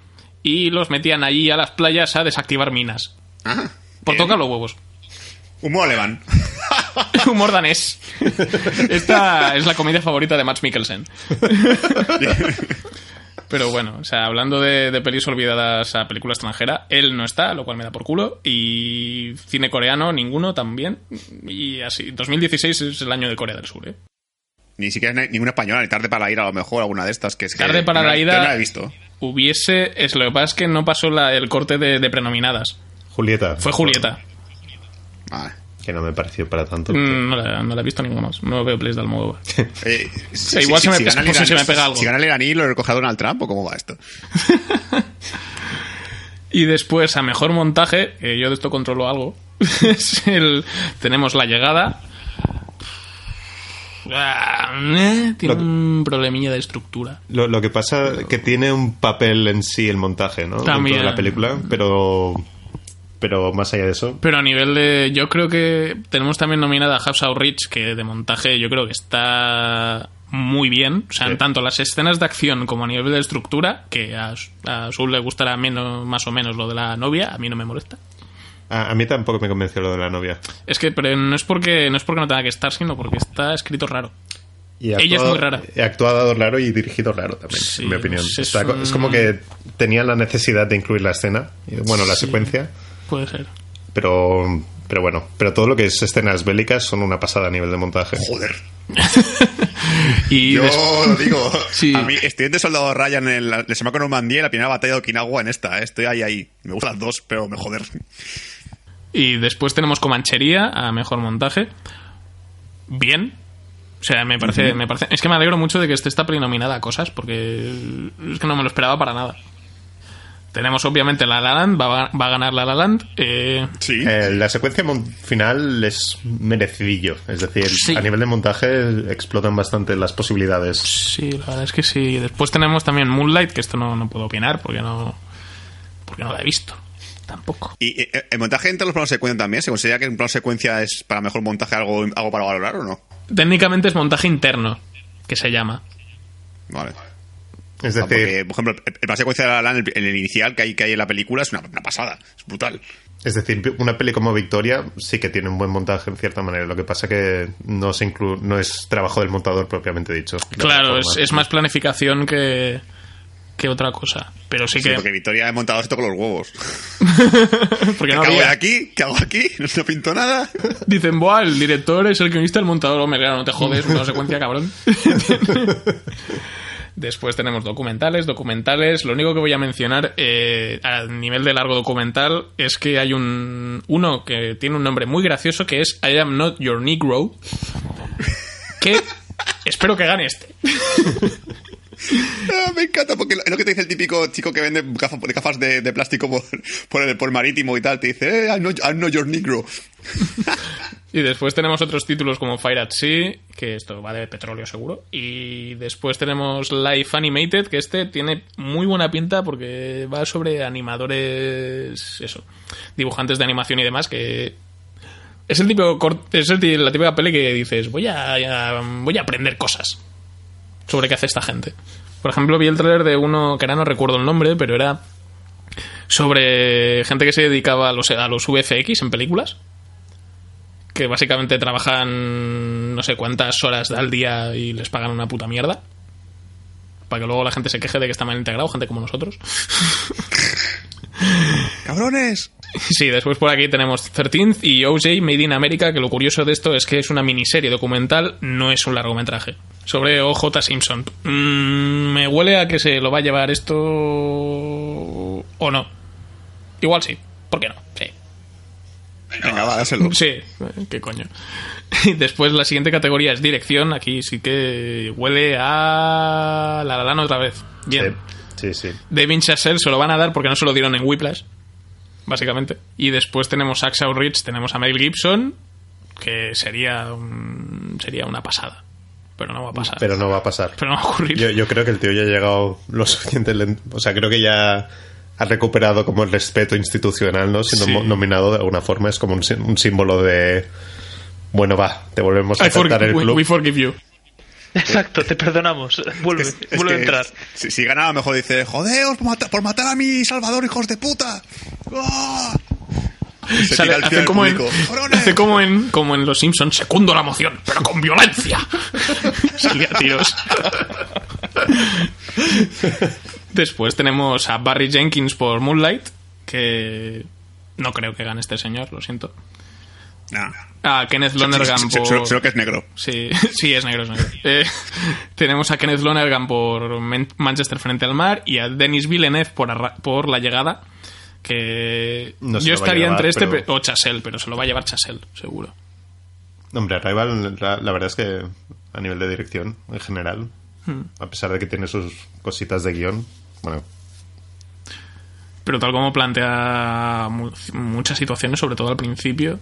y los metían allí a las playas a desactivar minas. Ah, Por tocar los huevos. Humor alemán. Humor danés. Esta es la comida favorita de Max Mikkelsen. Pero bueno, o sea, hablando de, de pelis olvidadas a película extranjera, él no está, lo cual me da por culo. Y cine coreano, ninguno también. Y así, 2016 es el año de Corea del Sur, ¿eh? Ni siquiera ninguna española, ni tarde para ir a lo mejor alguna de estas que es que Tarde para no- la ida. no la he visto. Hubiese. Es, lo que pasa es que no pasó la- el corte de, de prenominadas. Julieta. Fue Julieta. Vale. Que no me pareció para tanto. Mm, No la, no la he visto ninguno más. No veo plays de Almodóvar. Eh, si- igual se me- gana si se iraní- me pega algo. Si gana el iraní, ¿lo recoge a Donald Trump o cómo va esto? Y después, a mejor montaje, yo de esto controlo algo, es el, tenemos La Llegada. Ah, eh, tiene Lo- un problemilla de estructura. Lo, lo que pasa que tiene un papel en sí el montaje, ¿no? También. Dentro de la película, pero pero más allá de eso, Pero a nivel de. Yo creo que tenemos también nominada a Hacksaw Rich, que de montaje yo creo que está muy bien. O sea, en tanto las escenas de acción como a nivel de estructura, que a, a Sul le gustará menos, más o menos lo de la novia, a mí no me molesta. a, a mí tampoco me convenció lo de la novia. Es que pero no es porque no es porque no tenga que estar, sino porque está escrito raro. Y Ella es muy rara. Actuado raro y dirigido raro también, Sí, en mi opinión. es Está co- un- es como que tenían la necesidad de incluir la escena, bueno, la Sí. secuencia, Puede ser. pero, pero bueno, pero todo lo que es escenas bélicas son una pasada a nivel de montaje. Joder. Y Yo lo digo. Sí. A mí, de soldado Ryan en la, el con Normandía y la primera batalla de Okinawa en esta. ¿eh? Estoy ahí, ahí. Me gustan las dos, pero me joder. Y después tenemos Comanchería a mejor montaje. Bien. O sea, me parece, me parece. Es que me alegro mucho de que esté esta nominada a cosas, porque es que no me lo esperaba para nada. Tenemos obviamente La La Land, va, a- va a ganar La La Land. eh, Sí. Eh, la secuencia final es merecidillo, es decir, Sí. a nivel de montaje explotan bastante las posibilidades. sí, la verdad es que sí. Después tenemos también Moonlight, que esto no, no puedo opinar porque no, porque no la he visto. Tampoco. ¿Y eh, el montaje entre los planos secuencia también? ¿Se considera que un plano secuencia es para mejor montaje algo, algo para valorar o no? Técnicamente es montaje interno, que se llama. Vale. Es decir, Porque, por ejemplo, plano secuencia de la Land, el, el inicial que hay, que hay en la película es una, una pasada. Es brutal. es decir, una peli como Victoria sí que tiene un buen montaje en cierta manera. Lo que pasa que no se inclu- no es trabajo del montador propiamente dicho. de Claro, es, es más planificación que, que otra cosa. Pero sí Sí, que. porque Victoria ha montado esto con los huevos. porque ¿Qué no hago había- aquí? ¿Qué hago aquí? No pinto nada. Dicen, Buah, el director es el guionista, el montador. Hombre, claro, no te jodes, una secuencia, cabrón. Después tenemos documentales, documentales. Lo único que voy a mencionar eh, a nivel de largo documental es que hay un uno que tiene un nombre muy gracioso que es I Am Not Your Negro. Que espero que gane este. Ah, me encanta porque es lo que te dice el típico chico que vende gafas, de, plástico por, el, marítimo y tal. Te dice, eh, I'm not your negro. Y después tenemos otros títulos como Fire at Sea, que esto va de petróleo seguro. Y después tenemos Life Animated, que este tiene muy buena pinta porque va sobre animadores, eso, dibujantes de animación y demás, que es el tipo es el la típica peli que dices, voy a- voy a aprender cosas sobre qué hace esta gente. Por ejemplo, vi el trailer de uno que ahora no recuerdo el nombre, pero era sobre gente que se dedicaba a los, a los VFX en películas que básicamente trabajan no sé cuántas horas al día y les pagan una puta mierda. Para que luego la gente se queje de que está mal integrado, gente como nosotros. ¡Cabrones! Sí, después por aquí tenemos 13th y OJ Made in America, que lo curioso de esto es que es una miniserie documental, no es un largometraje. Sobre OJ Simpson. Mm, me huele a que se lo va a llevar esto o no. Igual sí, ¿por qué no? Sí. Venga, va, dáselo. Sí, qué coño. Y después la siguiente categoría es dirección. Aquí sí que huele a La La Land otra vez. Bien. Sí, sí. sí. David Chazelle se lo van a dar porque no se lo dieron en Whiplash, básicamente. Y después tenemos Axel Rich, tenemos a Mel Gibson, que sería un- sería una pasada. Pero no va a pasar. Pero no va a pasar. Pero no va a ocurrir. Yo, yo creo que el tío ya ha llegado lo suficiente. O sea, creo que ya ha recuperado como el respeto institucional, ¿no? Siendo Sí. nominado de alguna forma es como un, sí- un símbolo de. Bueno, va, te volvemos a aceptar el club. we forgive you. Exacto, te perdonamos. Vuelve, Es- es vuelve a que entrar. Si, si gana, a lo mejor dice, jodeos por, mata- por matar a mi Salvador, hijos de puta. Se Sale- tira al hace, como en, como en como en Los Simpsons, secundo la moción, pero con violencia. Salía tíos. Después tenemos a Barry Jenkins por Moonlight, que no creo que gane este señor, lo siento. Nah. A Kenneth Lonergan por... Solo que es negro. Sí, sí, es negro, es negro. Eh, tenemos a Kenneth Lonergan por Manchester frente al mar y a Denis Villeneuve por, Arra- por La Llegada, que No yo estaría llevar, entre este pero- o Chasel, pero se lo va a llevar Chasel, seguro. Hombre, Rival, la, la verdad es que a nivel de dirección, en general, Hmm. a pesar de que tiene sus cositas de guion, bueno, Pero tal como plantea mu- muchas situaciones, sobre todo al principio,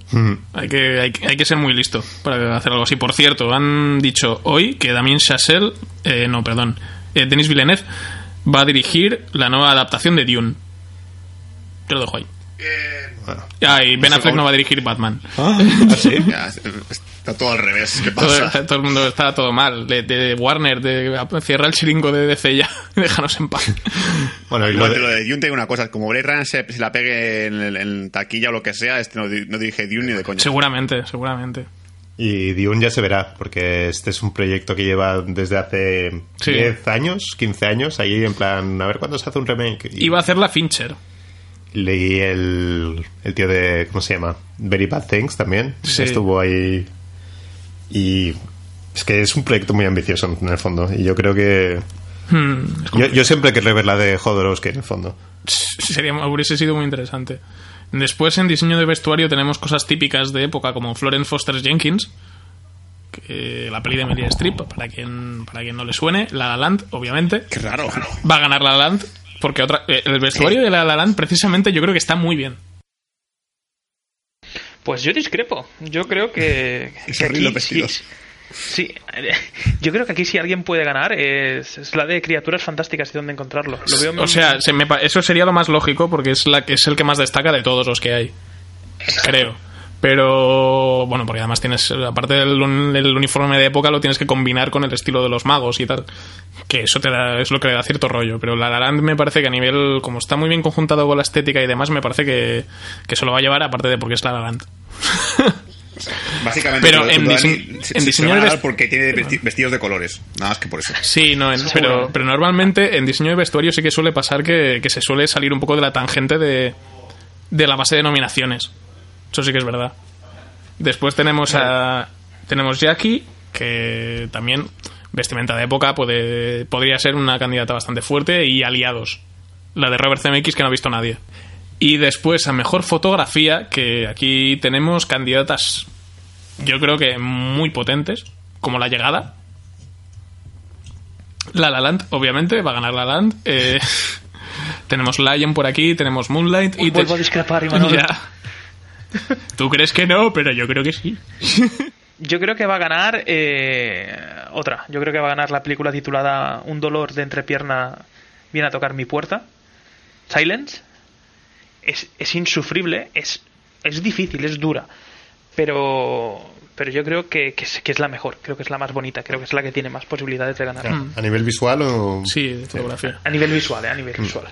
hay, que, hay, que- hay que ser muy listo para hacer algo así. Por cierto, han dicho hoy que Damien Chazelle, eh, no, perdón, eh, Denis Villeneuve va a dirigir la nueva adaptación de Dune. Te lo dejo ahí. bueno. Ah, y Ben No sé Affleck cómo- no va a dirigir Batman. Ya, está todo al revés. ¿Qué pasa? Todo, todo el mundo está todo mal. De, de Warner, de, cierra el chiringo de DC ya. Déjanos en paz. Bueno, y lo Igual de- lo de Dune digo una cosa, como Blade Runner se, se la pegue en, el- en taquilla o lo que sea, este no, no dirige Dune ni de coña. Seguramente, seguramente. Y Dune ya se verá, porque este es un proyecto que lleva desde hace Sí. 10 años, 15 años, ahí en plan, a ver cuándo se hace un remake. Y Iba a hacer la Fincher. leí el, el tío de, ¿cómo se llama? Very Bad Things también. Sí. Estuvo ahí. Y es que es un proyecto muy ambicioso en el fondo. Y yo creo que. Hmm, Yo, yo siempre querré ver la de Jodorowsky en el fondo. sería, hubiese sido muy interesante. Después, en diseño de vestuario, tenemos cosas típicas de época como Florence Foster Jenkins, que, la peli de Meryl Streep, para quien, para quien no le suene, La La Land, obviamente. Qué raro. Va a ganar La La Land, porque otra, eh, el vestuario de La La Land, precisamente, yo creo que está muy bien. Pues yo discrepo. Yo creo que. Es que horrible aquí sí- Sí, yo creo que aquí si alguien puede ganar es, es la de criaturas fantásticas y dónde encontrarlo. Lo veo O sea, se me pa- eso sería lo más lógico, porque es, la que es el que más destaca de todos los que hay. Creo. Pero, bueno, porque además tienes, aparte del un- el uniforme de época, lo tienes que combinar con el estilo de los magos y tal. Que eso te da, es lo que le da cierto rollo. Pero la La Land me parece que a nivel, como está muy bien conjuntado con la estética y demás, me parece que, que se lo va a llevar, aparte de porque es La La Land. Básicamente, Pero en dise- se- en se- diseño se de porque tiene vesti- vestidos de colores. Nada más que por eso. Sí, no, en- pero, pero normalmente en diseño de vestuario sí que suele pasar que, que se suele salir un poco de la tangente de, de la base de nominaciones. Eso sí que es verdad. Después tenemos a tenemos Jackie, que también vestimenta de época puede, podría ser una candidata bastante fuerte, y Aliados, la de Robert Zemeckis que no ha visto nadie. Y después a mejor fotografía, que aquí tenemos candidatas, yo creo que muy potentes, como La Llegada, la La Land, obviamente, va a ganar La La Land. Eh, tenemos Lion por aquí, tenemos Moonlight y... te- Vuelvo a discrepar. Ya. Tú crees que no, pero yo creo que sí. Yo creo que va a ganar eh, otra. Yo creo que va a ganar la película titulada Un dolor de entrepierna viene a tocar mi puerta. Silence. Es, es insufrible, es, es difícil, es dura. Pero, pero yo creo que, que, es, que es la mejor, creo que es la más bonita, creo que es la que tiene más posibilidades de ganar. ¿A nivel visual o...? Sí, de fotografía. A nivel visual, eh, a nivel visual.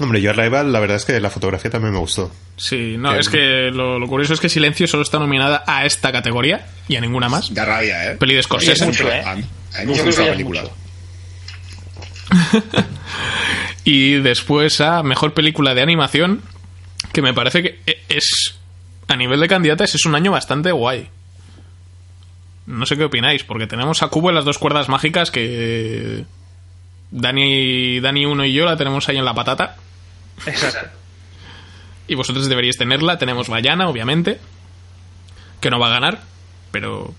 Hombre, yo Arrival, la verdad es que la fotografía también me gustó. Sí, no, Bien. es que lo, lo curioso es que Silencio solo está nominada a esta categoría y a ninguna más. Da rabia, ¿eh? Peli de Scorsese. mucho, ¿eh? A mí a mí me Yo gusta creo mucho que la ya es película. Y después a mejor película de animación, que me parece que e- es, a nivel de candidatas, es un año bastante guay. No sé qué opináis, porque tenemos a Cubo en las dos cuerdas mágicas que Dani, Dani 1 y yo la tenemos ahí en la patata. Exacto. Y vosotros deberíais tenerla. Tenemos Bayana, obviamente, que no va a ganar, pero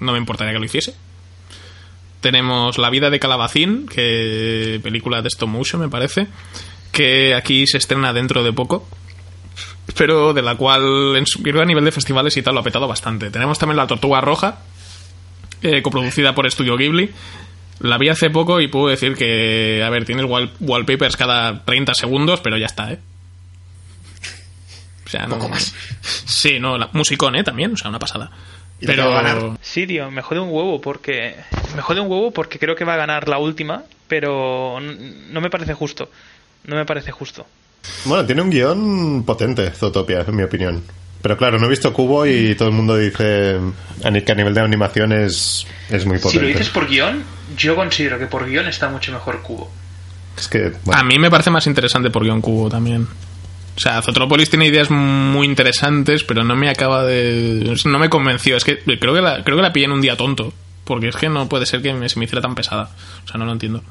no me importaría que lo hiciese. Tenemos La vida de Calabacín, que película de stop motion me parece, que aquí se estrena dentro de poco, pero de la cual en su, a nivel de festivales y tal lo ha petado bastante. Tenemos también La Tortuga Roja, eh, coproducida por Estudio Ghibli. La vi hace poco y puedo decir que, a ver, tienes wall- wallpapers cada 30 segundos, pero ya está, ¿eh? O sea, no, más. Sí, no, la, musicón, ¿eh? También, o sea, una pasada. Pero... Sí, tío, me jode un huevo porque. Me jode un huevo porque creo que va a ganar la última, pero no me parece justo. No me parece justo. Bueno, tiene un guion potente, Zootopia, en mi opinión. Pero claro, no he visto Cubo y todo el mundo dice que a nivel de animación es, es muy Si potente. lo dices por guion, yo considero que por guion está mucho mejor Cubo. Es que, bueno, A mí me parece más interesante por Guión Cubo también. O sea, Zootropolis tiene ideas muy interesantes, pero no me acaba de... No me convenció. Es que creo que la, creo que la pillé en un día tonto. Porque es que no puede ser que me, se me hiciera tan pesada. O sea, no lo entiendo.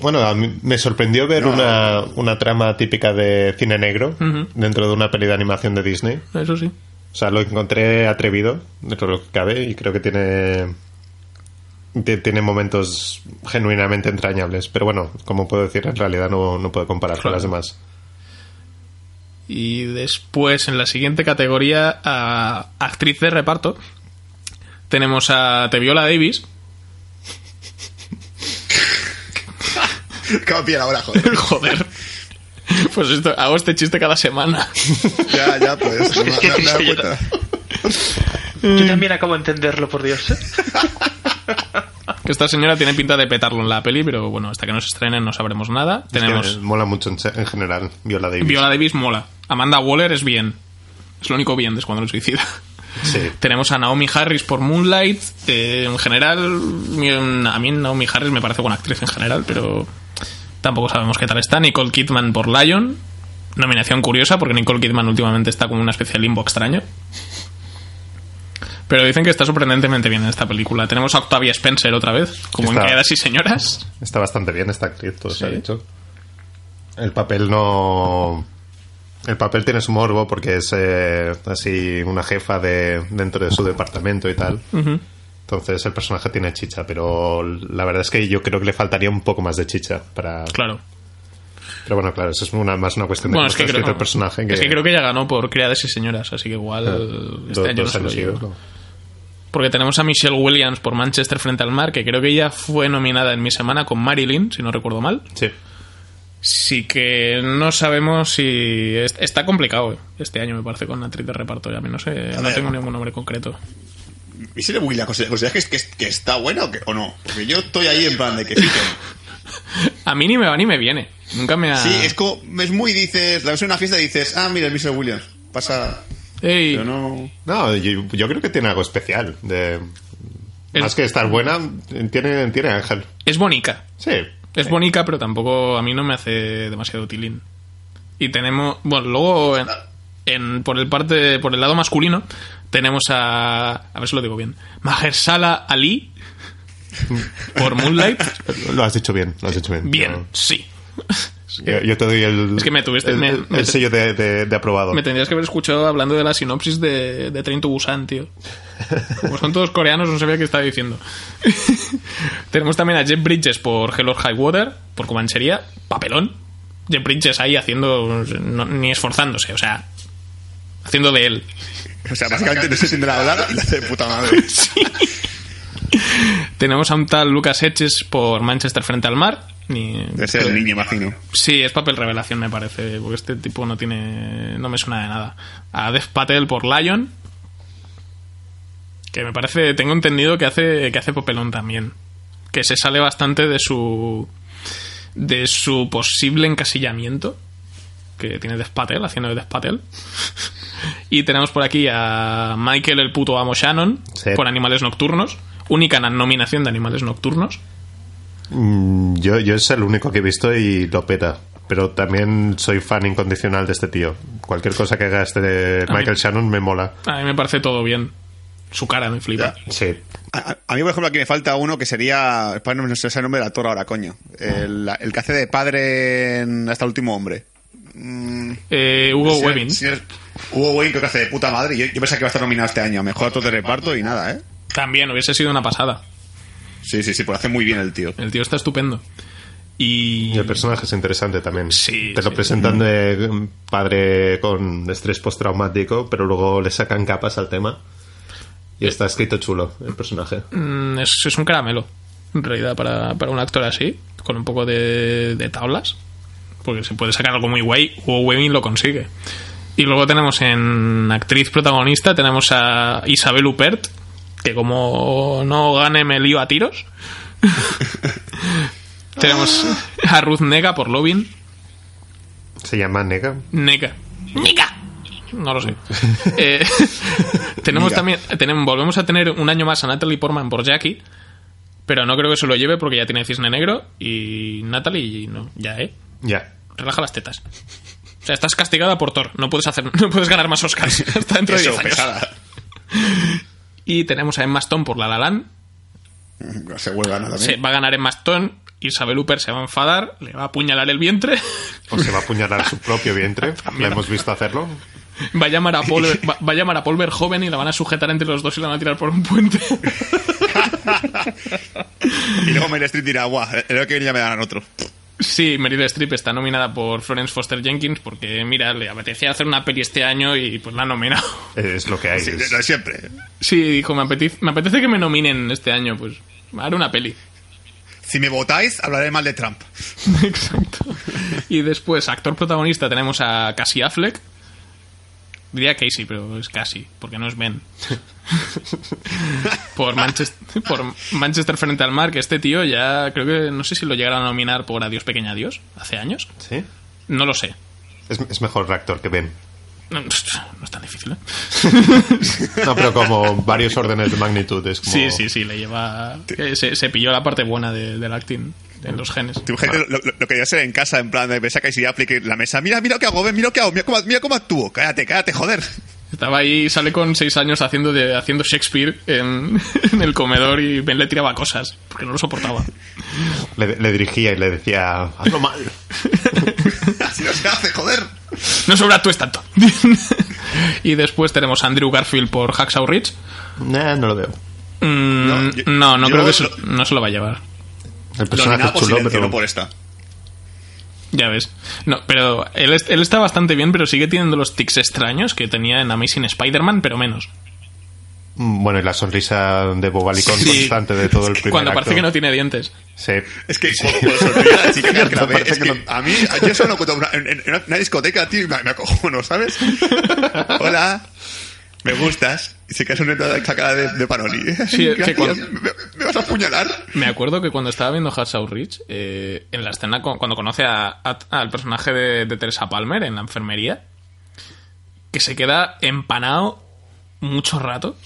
bueno, a mí me sorprendió ver una, una trama típica de cine negro dentro de una peli de animación de Disney. Eso sí. O sea, lo encontré atrevido, dentro de lo que cabe, y creo que tiene ti- tiene momentos genuinamente entrañables. Pero bueno, como puedo decir, en realidad no, no puedo comparar con las demás. Y después, en la siguiente categoría, a actriz de reparto, tenemos a Teviola Davis. ¿Qué va a pillar ahora, joder? Joder. Pues esto, hago este chiste cada semana. ya, ya, pues. no me- que me yo. Yo también acabo de entenderlo, por Dios. ¿Eh? Esta señora tiene pinta de petarlo en la peli, pero bueno, hasta que no se estrenen no sabremos nada. Es que Tenemos mola mucho en, general, Viola Davis. Viola Davis mola. Amanda Waller es bien. Es lo único bien de Escuadrón Suicida. Sí. Tenemos a Naomi Harris por Moonlight. eh, en general, a mí Naomi Harris me parece buena actriz en general, pero tampoco sabemos qué tal está. Nicole Kidman por Lion. Nominación curiosa porque Nicole Kidman últimamente está como una especie de limbo extraño. Pero dicen que está sorprendentemente bien en esta película. Tenemos a Octavia Spencer otra vez, como en Quedas y Señoras. Está bastante bien esta actriz, todo se ha Sí. dicho. El papel no... El papel tiene su morbo porque es eh, así una jefa de dentro de su departamento y tal. Entonces el personaje tiene chicha, pero la verdad es que yo creo que le faltaría un poco más de chicha para... Claro. Pero bueno, claro, eso es una, más una cuestión de Bueno, es que, creo, el personaje. es que creo que ya ganó por Criadas y Señoras, así que igual este dos, año no Porque tenemos a Michelle Williams por Manchester frente al mar, que creo que ella fue nominada en mi semana con Marilyn, si no recuerdo mal. Sí. Sí que no sabemos si... es- Está complicado eh, este año, me parece, con actriz de reparto. Ya a mí no sé, no ver. tengo ningún nombre concreto. ¿Y si le Williams consideras que, es- que, que está buena o, que- o no? Porque yo estoy ahí en plan de que sí que... A mí ni me va ni me viene. Nunca me ha... Sí, es, como, es muy, dices, la ves en una fiesta y dices, ah, mira, el Mr. Williams. Pasa... Ey, Pero no... No, yo, yo creo que tiene algo especial. De... El- Más que estar buena, tiene, tiene ángel. Es bonica. Sí. Es bonita, pero tampoco a mí no me hace demasiado tilín. Y tenemos, bueno, luego en, en- por el parte por el lado masculino tenemos a a ver si lo digo bien, Mahershala Ali por Moonlight. Lo has dicho bien, lo has dicho bien. Bien, Yo- sí. Yo, yo te doy el, Es que me tuviste- el, me- el- me- el sello de, de- de aprobado. Me tendrías que haber escuchado hablando de la sinopsis de, de Train to Busan, tío. Como son todos coreanos, no sabía qué estaba diciendo. Tenemos también a Jeff Bridges por Hell or High Water, por Comanchería, papelón. Jeff Bridges ahí haciendo, no- ni esforzándose, o sea, haciendo de él. O sea, básicamente no se tendrá hablar y la hace de puta madre. Tenemos a un tal Lucas Hedges por Manchester frente al mar. Ni, Debe ser el niño, imagino. Sí, es papel revelación, me parece, porque este tipo no tiene. No me suena de nada. A Dev Patel por Lion. Que me parece. Tengo entendido que hace, que hace papelón también. Que se sale bastante de su. de su posible encasillamiento. Que tiene Dev Patel, haciendo de Dev Patel. y tenemos por aquí a Michael el puto amo Shannon Sí. por Animales Nocturnos. Única nominación de Animales Nocturnos. Mm, Yo, yo es el único que he visto y lo peta. Pero también soy fan incondicional de este tío. Cualquier cosa que haga este de mí- Michael Shannon me mola. A mí me parece todo bien. Su cara me flipa. Sí. A, a- mí, por ejemplo, aquí me falta uno que sería. Para no sé el nombre del actor ahora, coño. El, el que hace de padre en Hasta el último hombre. Eh, Hugo Webbing. Hugo Webbing creo que hace de puta madre. y Yo, yo pensaba que iba a estar nominado este año a mejor actor de reparto y nada, ¿eh? También hubiese sido una pasada. Sí, sí, sí, pues hace muy bien el tío. El tío está estupendo. Y. Y el personaje es interesante también. Sí, Te lo sí. presentan de un padre con estrés postraumático, pero luego le sacan capas al tema. Y está escrito chulo el personaje. mm, es, es un caramelo. En realidad, para, para un actor así, con un poco de, de tablas. Porque se puede sacar algo muy guay. Hugo Webbing lo consigue. Y luego tenemos en actriz protagonista, tenemos a Isabel Huppert, que como no gane me lío a tiros. tenemos a Ruth Nega por Lovin. Se llama Nega. Nega. Nega. No lo sé. Eh, tenemos también, tenemos, volvemos a tener un año más a Natalie Portman por Jackie, pero no creo que se lo lleve porque ya tiene Cisne Negro y Natalie no, ya, eh. Ya. Relaja las tetas. O sea, estás castigada por Thor. No puedes hacer, no puedes ganar más Oscars hasta dentro de Eso, 10 años. Y tenemos a Emma Stone por La La Land. Se vuelve a ganar Se va a ganar Emma Stone. Isabel Huppert se va a enfadar, le va a apuñalar el vientre. O se va a apuñalar su propio vientre. Lo hemos visto hacerlo. Va a llamar a Paul, va, va a llamar a Paul Verhoeven y la van a sujetar entre los dos y la van a tirar por un puente. Y luego Meryl Streep dirá, guau, el que viene ya me darán otro. Sí, Meryl Streep está nominada por Florence Foster Jenkins porque, mira, le apetecía hacer una peli este año y pues la han nominado. Es lo que hay. Sí, es- siempre. Sí, dijo, me apetece, me apetece que me nominen este año, pues haré una peli. Si me votáis, hablaré mal de Trump. Exacto. Y después, actor protagonista, tenemos a Cassie Affleck. Diría Casey, pero es Cassie, porque no es Ben. por, Manchester, por Manchester frente al mar, que este tío ya creo que no sé si lo llegaron a nominar por Adiós Pequeña Adiós, hace años. ¿Sí? No lo sé. Es, es mejor actor que Ben. No, no es tan difícil, ¿eh? No, pero como varios órdenes de magnitud. Es como... Sí, sí, sí, le lleva... Se, se pilló la parte buena de- del acting, en los genes. Tu gente, lo, lo- lo que yo sé en casa, en plan, de me sacáis y aplique la mesa. Mira, mira lo que hago, ven, mira lo que hago, mira cómo, mira cómo actúo. Cállate, cállate, joder. Estaba ahí, sale con seis años haciendo de haciendo Shakespeare en, en el comedor y Ben le tiraba cosas, porque no lo soportaba. Le, le dirigía y le decía, hazlo mal. Así no se hace, joder. No sobreactúes tanto. y después tenemos a Andrew Garfield por Hacksaw Ridge. Nah, no lo veo. Mm, No, no, yo- no, yo creo que se- lo- no se lo va a llevar. El personaje es por chulo, silencio, pero... no por esta. Ya ves. No, pero él, él está bastante bien, pero sigue teniendo los tics extraños que tenía en Amazing Spider-Man, pero menos. Mm, Bueno, y la sonrisa de bobalicón Sí. constante de todo el primer Cuando acto. parece que no tiene dientes. Sí. Es que cuando sonríe la chica cada vez que la ve, Parece es que que no- a mí, yo solo cuando una, en, en una, una discoteca, tío, me, me acojono, ¿sabes? Hola, me gustas. Y se queda sonriendo esa cara de, de Panoli. Sí, es que cuando- me, me vas a apuñalar? Me acuerdo que cuando estaba viendo Hacksaw Ridge, eh, en la escena cuando conoce a- a- al personaje de, de Teresa Palmer en la enfermería, que se queda empanado mucho rato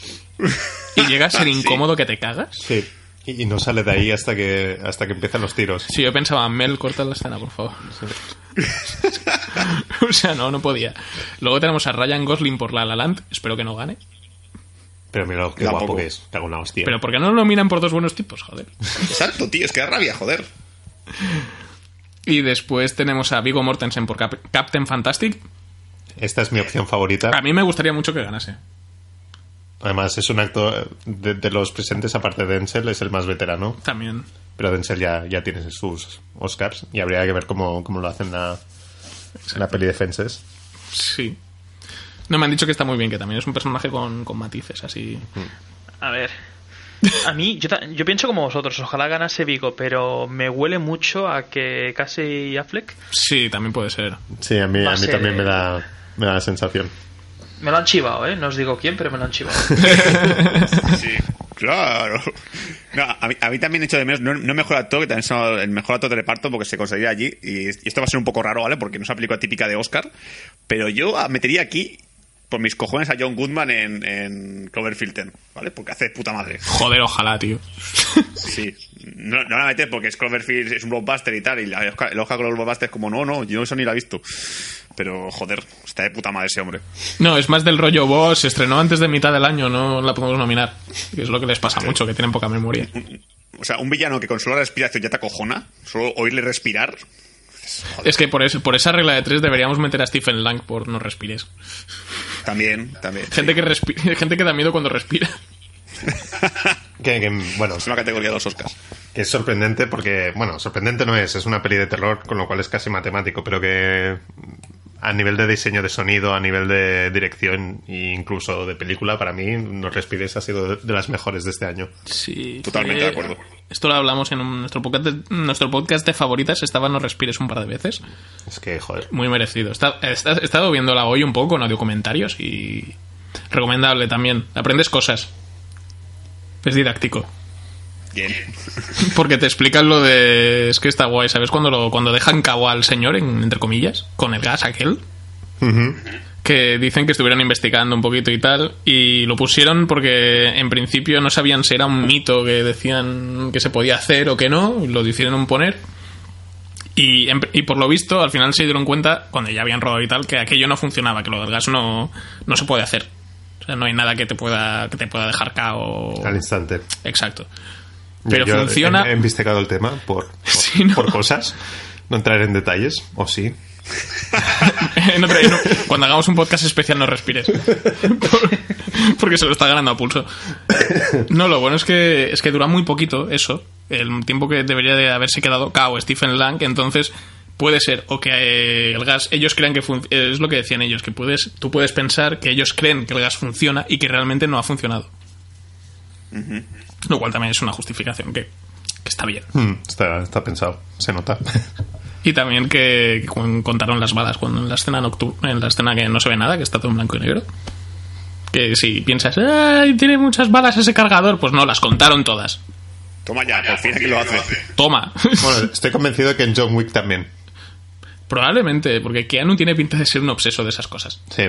y llega a ser Sí. incómodo que te cagas. Sí. Y y no sale de ahí hasta que hasta que empiezan los tiros. Si yo pensaba, Mel, corta la escena, por favor. o sea, no, no podía. Luego tenemos a Ryan Gosling por La La Land, espero que no gane. Pero mira lo que Tampoco. guapo que es. Cago en la hostia. Pero ¿por qué no lo miran por dos buenos tipos? Joder. Exacto, tío, es que da rabia, joder. Y después tenemos a Vigo Mortensen por Cap- Captain Fantastic. Esta es mi opción favorita. A mí me gustaría mucho que ganase. Además, es un acto de, de los presentes, aparte de Denzel, es el más veterano. También. Pero Denzel ya, ya tiene sus Oscars y habría que ver cómo, cómo lo hacen en la, la peli de Fences. Sí. No me han dicho que está muy bien, que también es un personaje con, con matices así. A ver. A mí, yo, pienso como vosotros, ojalá ganase Vigo, pero me huele mucho a que Casey Affleck Sí, también puede ser. Sí, a mí, a mí ser- también me da, me da la sensación. me lo han chivado, ¿eh? No os digo quién, pero me lo han chivado. Sí, claro. No, a, mí, a mí también he hecho de menos, no, mejor actor, que también es el mejor actor de reparto porque se conseguiría allí. Y, y esto va a ser un poco raro, ¿vale? Porque no es una película típica de Oscar. Pero yo metería aquí, por mis cojones, a John Goodman en, en Cloverfield 10, ¿vale? Porque hace puta madre. Joder, ojalá, tío. Sí. No, no la meter porque es Cloverfield, es un blockbuster y tal. Y la, el Oscar con los blockbusters es como, no, no, yo eso ni la he visto. Pero, joder, está de puta madre ese hombre. No, es más del rollo boss, se estrenó antes de mitad del año, no la podemos nominar. Es lo que les pasa mucho, que tienen poca memoria. O sea, un villano que con solo la respiración ya te acojona, solo oírle respirar. Es que por, eso, por esa regla de tres deberíamos meter a Stephen Lang por no respires. También, también. Gente que, gente que da miedo cuando respira. Que, que, bueno, Es una categoría de los Oscars. que es sorprendente porque, bueno, sorprendente no es, es una peli de terror, con lo cual es casi matemático, pero que a nivel de diseño de sonido, a nivel de dirección e incluso de película, para mí, No Respires ha sido de, las mejores de este año. Sí. Totalmente de acuerdo. Esto lo hablamos en un- nuestro, podcast de, nuestro podcast de favoritas, estaba No respires un par de veces. Es que, joder. Muy merecido. Está- está- he estado viéndola hoy un poco en audio comentarios y recomendable también. Aprendes cosas. Es didáctico. Bien. Porque te explican lo de... Es que está guay, ¿sabes? Cuando, lo, cuando dejan cabo al señor, en- entre comillas, con el gas aquel. Que dicen que estuvieron investigando un poquito y tal. Y lo pusieron porque en principio no sabían si era un mito que decían que se podía hacer o que no. y Lo decidieron poner. Y, y por lo visto, al final se dieron cuenta, cuando ya habían rodado y tal, que aquello no funcionaba, que lo del gas no, no se puede hacer. O sea, no hay nada que te pueda, que te pueda dejar cao. Al instante. Exacto. Pero Yo funciona. He, investigado el tema por, por, Sí, ¿no? por cosas. No entrar en detalles, o sí. En un- cuando hagamos un podcast especial no respires. Por- Porque se lo está ganando a pulso. No, lo bueno es que es que dura muy poquito eso. El tiempo que debería de haberse quedado cao Stephen Lang, entonces puede ser o que eh, el gas ellos crean que fun- es lo que decían ellos, que puedes tú puedes pensar que ellos creen que el gas funciona y que realmente no ha funcionado. Lo cual también es una justificación que, que está bien. Hmm, está, está pensado, se nota. Y también que, que contaron las balas cuando en la escena nocturna, en la escena que no se ve nada, que está todo en blanco y negro. Que si piensas, ¡ay, tiene muchas balas ese cargador! Pues no, las contaron todas. Toma ya, por fin aquí lo hace. Toma. Bueno, estoy convencido de que en John Wick también. Probablemente, porque Keanu tiene pinta de ser un obseso de esas cosas. Sí.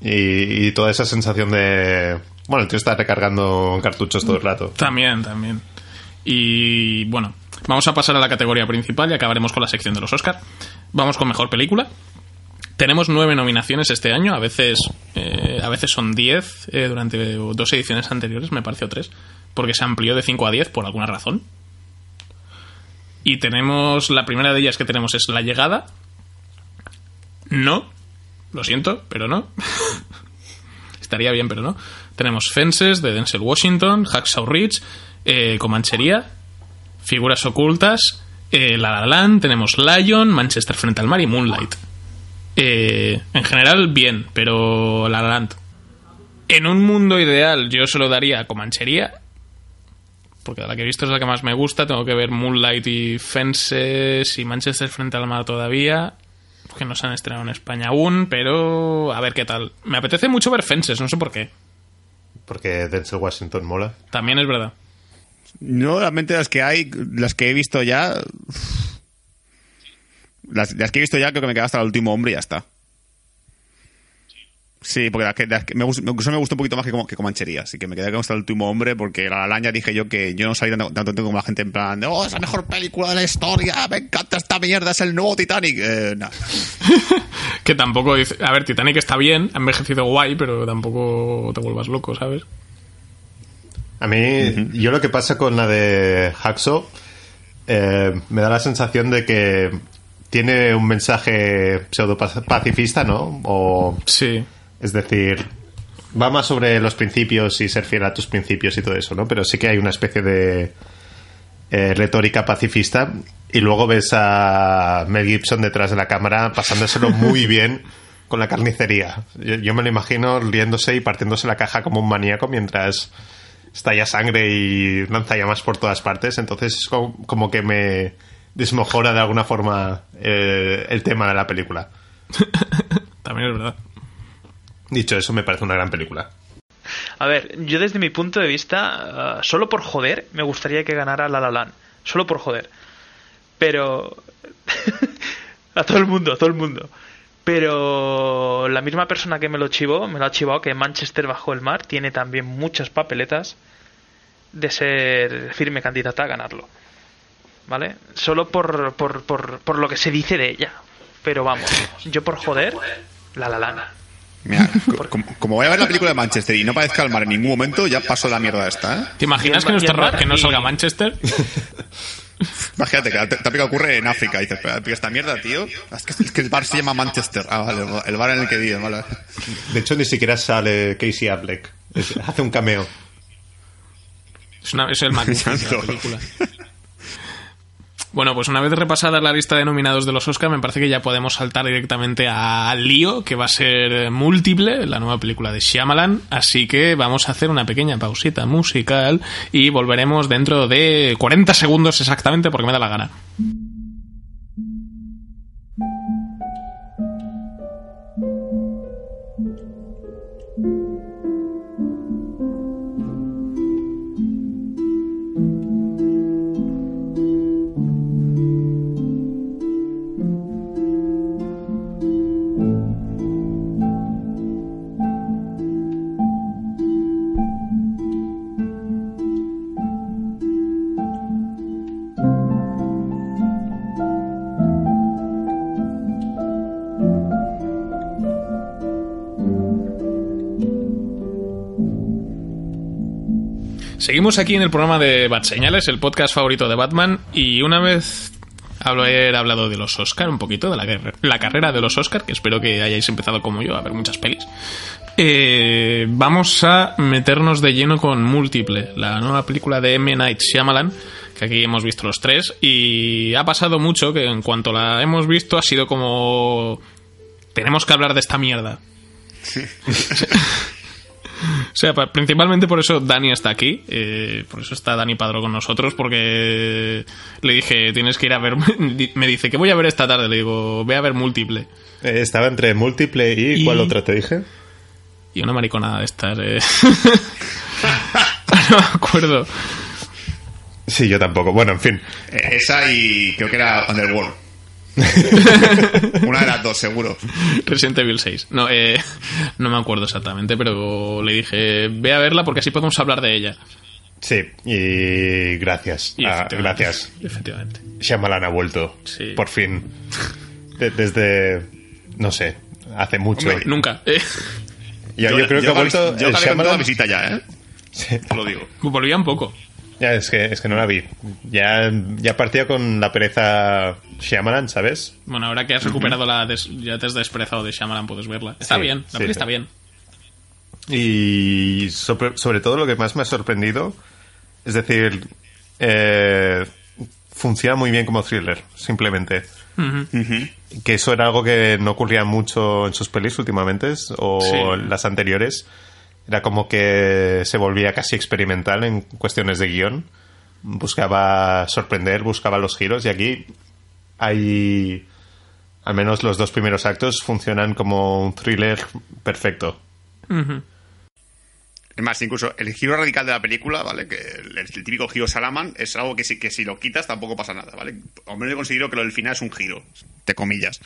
Y, y toda esa sensación de. Bueno, el tío está recargando cartuchos todo el rato. También, también. Y bueno, vamos a pasar a la categoría principal y acabaremos con la sección de los Oscar. Vamos con mejor película. Tenemos nueve nominaciones este año, a veces, eh, a veces son diez eh, durante dos ediciones anteriores, me pareció tres, porque se amplió de 5 a 10 por alguna razón. Y tenemos, la primera de ellas que tenemos es La Llegada. No, lo siento, pero no. Estaría bien, pero no. Tenemos Fences de Denzel Washington, Hacksaw Ridge, eh, Comanchería, Figuras Ocultas, eh, La tenemos Lion, Manchester frente al mar y Moonlight. Eh, en general, bien, pero La La. En un mundo ideal, yo se lo daría Comanchería, porque la que he visto es la que más me gusta. Tengo que ver Moonlight y Fences y Manchester frente al mar todavía, que no se han estrenado en España aún, pero a ver qué tal. Me apetece mucho ver Fences, no sé por qué. Porque Denzel Washington mola. También es verdad. No, realmente las que hay, las que he visto ya. Las, las que he visto ya creo que me queda hasta el último hombre y ya está. Sí, porque las que, las que me, gust- incluso me gustó un poquito más que, como, que Comanchería. Así que me quedé con hasta el último hombre porque La La Land ya dije yo que yo no salí tanto, tanto como la gente en plan de, oh, es la mejor película de la historia, me encanta esta mierda, es el nuevo Titanic. Eh, no. Que tampoco dice. A ver, Titanic está bien, ha envejecido guay, pero tampoco te vuelvas loco, ¿sabes? A mí, yo lo que pasa con la de Hacksaw, eh, me da la sensación de que tiene un mensaje pseudo pacifista, ¿no? O, Sí. Es decir, va más sobre los principios y ser fiel a tus principios y todo eso, ¿no? Pero sí que hay una especie de eh, retórica pacifista y luego ves a Mel Gibson detrás de la cámara pasándoselo muy bien con la carnicería. Yo, yo me lo imagino riéndose y partiéndose la caja como un maníaco mientras estalla sangre y lanza llamas por todas partes. Entonces es como, como que me desmojora de alguna forma eh, el tema de la película. También es verdad. Dicho eso, me parece una gran película. A ver, yo desde mi punto de vista, ah, solo por joder, me gustaría que ganara La La Land. Solo por joder. Pero... a todo el mundo, a todo el mundo. Pero la misma persona que me lo chivó, me lo ha chivado que Manchester bajo el mar tiene también muchas papeletas de ser firme candidata a ganarlo. ¿Vale? Solo por, por, por, por lo que se dice de ella. Pero vamos, yo por joder, La La. Mira, co- como, como voy a ver la película de Manchester y no parezca el mar en ningún momento, ya pasó la mierda esta, ¿eh? ¿Te imaginas que, no, está- que no salga Manchester? Imagínate que la típica ocurre en África. Y dices, "Pero esta mierda, tío. Es que, es que el bar se llama Manchester. Ah, vale, el bar en el que vive, vale. De hecho, ni siquiera sale Casey Affleck. Hace un cameo. Es, una- es el Magnifico de la película. Bueno, pues una vez repasada la lista de nominados de los Oscar, me parece que ya podemos saltar directamente a Lío, que va a ser múltiple, la nueva película de Shyamalan. Así que vamos a hacer una pequeña pausita musical y volveremos dentro de 40 segundos exactamente porque me da la gana. Seguimos aquí en el programa de Bat Señales, el podcast favorito de Batman, y una vez haber hablado de los Oscar un poquito, de la, la carrera de los Oscar, que espero que hayáis empezado como yo a ver muchas pelis, eh, vamos a meternos de lleno con Múltiple, la nueva película de M. Night Shyamalan, que aquí hemos visto los tres, y ha pasado mucho que en cuanto la hemos visto ha sido como... Tenemos que hablar de esta mierda. O sea, pa- principalmente por eso Dani está aquí. eh, por eso está Dani Padro con nosotros. Porque le dije, tienes que ir a ver. Me dice, que voy a ver esta tarde? Le digo, ve a ver múltiple. Eh, estaba entre múltiple y, Y- ¿cuál otra te dije? Y una mariconada de estas. eh. no me acuerdo. Sí, yo tampoco. Bueno, en fin. Esa y creo que era Underworld. Una de las dos, seguro. Resident Evil 6. No, eh, no me acuerdo exactamente, pero le dije, ve a verla porque así podemos hablar de ella. Sí, y gracias. Y Ah, efectivamente, gracias. Efectivamente. Shyamalan ha vuelto. Sí. Por fin. De- desde. No sé. Hace mucho. Hombre, Nunca. Eh, yo, yo creo que ha vuelto. Yo el Shyamalan- la visita ya, ¿eh? Sí. Te lo digo. volvía un poco. Ya, es que, es que no la vi. Ya, ya partía con la pereza Shyamalan, ¿sabes? Bueno, ahora que has recuperado la... des- ya te has desprezado de Shyamalan, puedes verla. Está Sí, bien, la sí, peli sí. está bien. Y sobre, sobre todo lo que más me ha sorprendido, es decir, eh, funciona muy bien como thriller, simplemente. Que eso era algo que no ocurría mucho en sus pelis últimamente, o Sí. las anteriores. Era como que se volvía casi experimental en cuestiones de guion. Buscaba sorprender, buscaba los giros, y aquí hay. Al menos los dos primeros actos funcionan como un thriller perfecto. Es más, incluso el giro radical de la película, ¿vale? Que el, el típico giro Salaman es algo que si, que si lo quitas tampoco pasa nada, ¿vale? Al menos yo considero que lo del final es un giro, de comillas.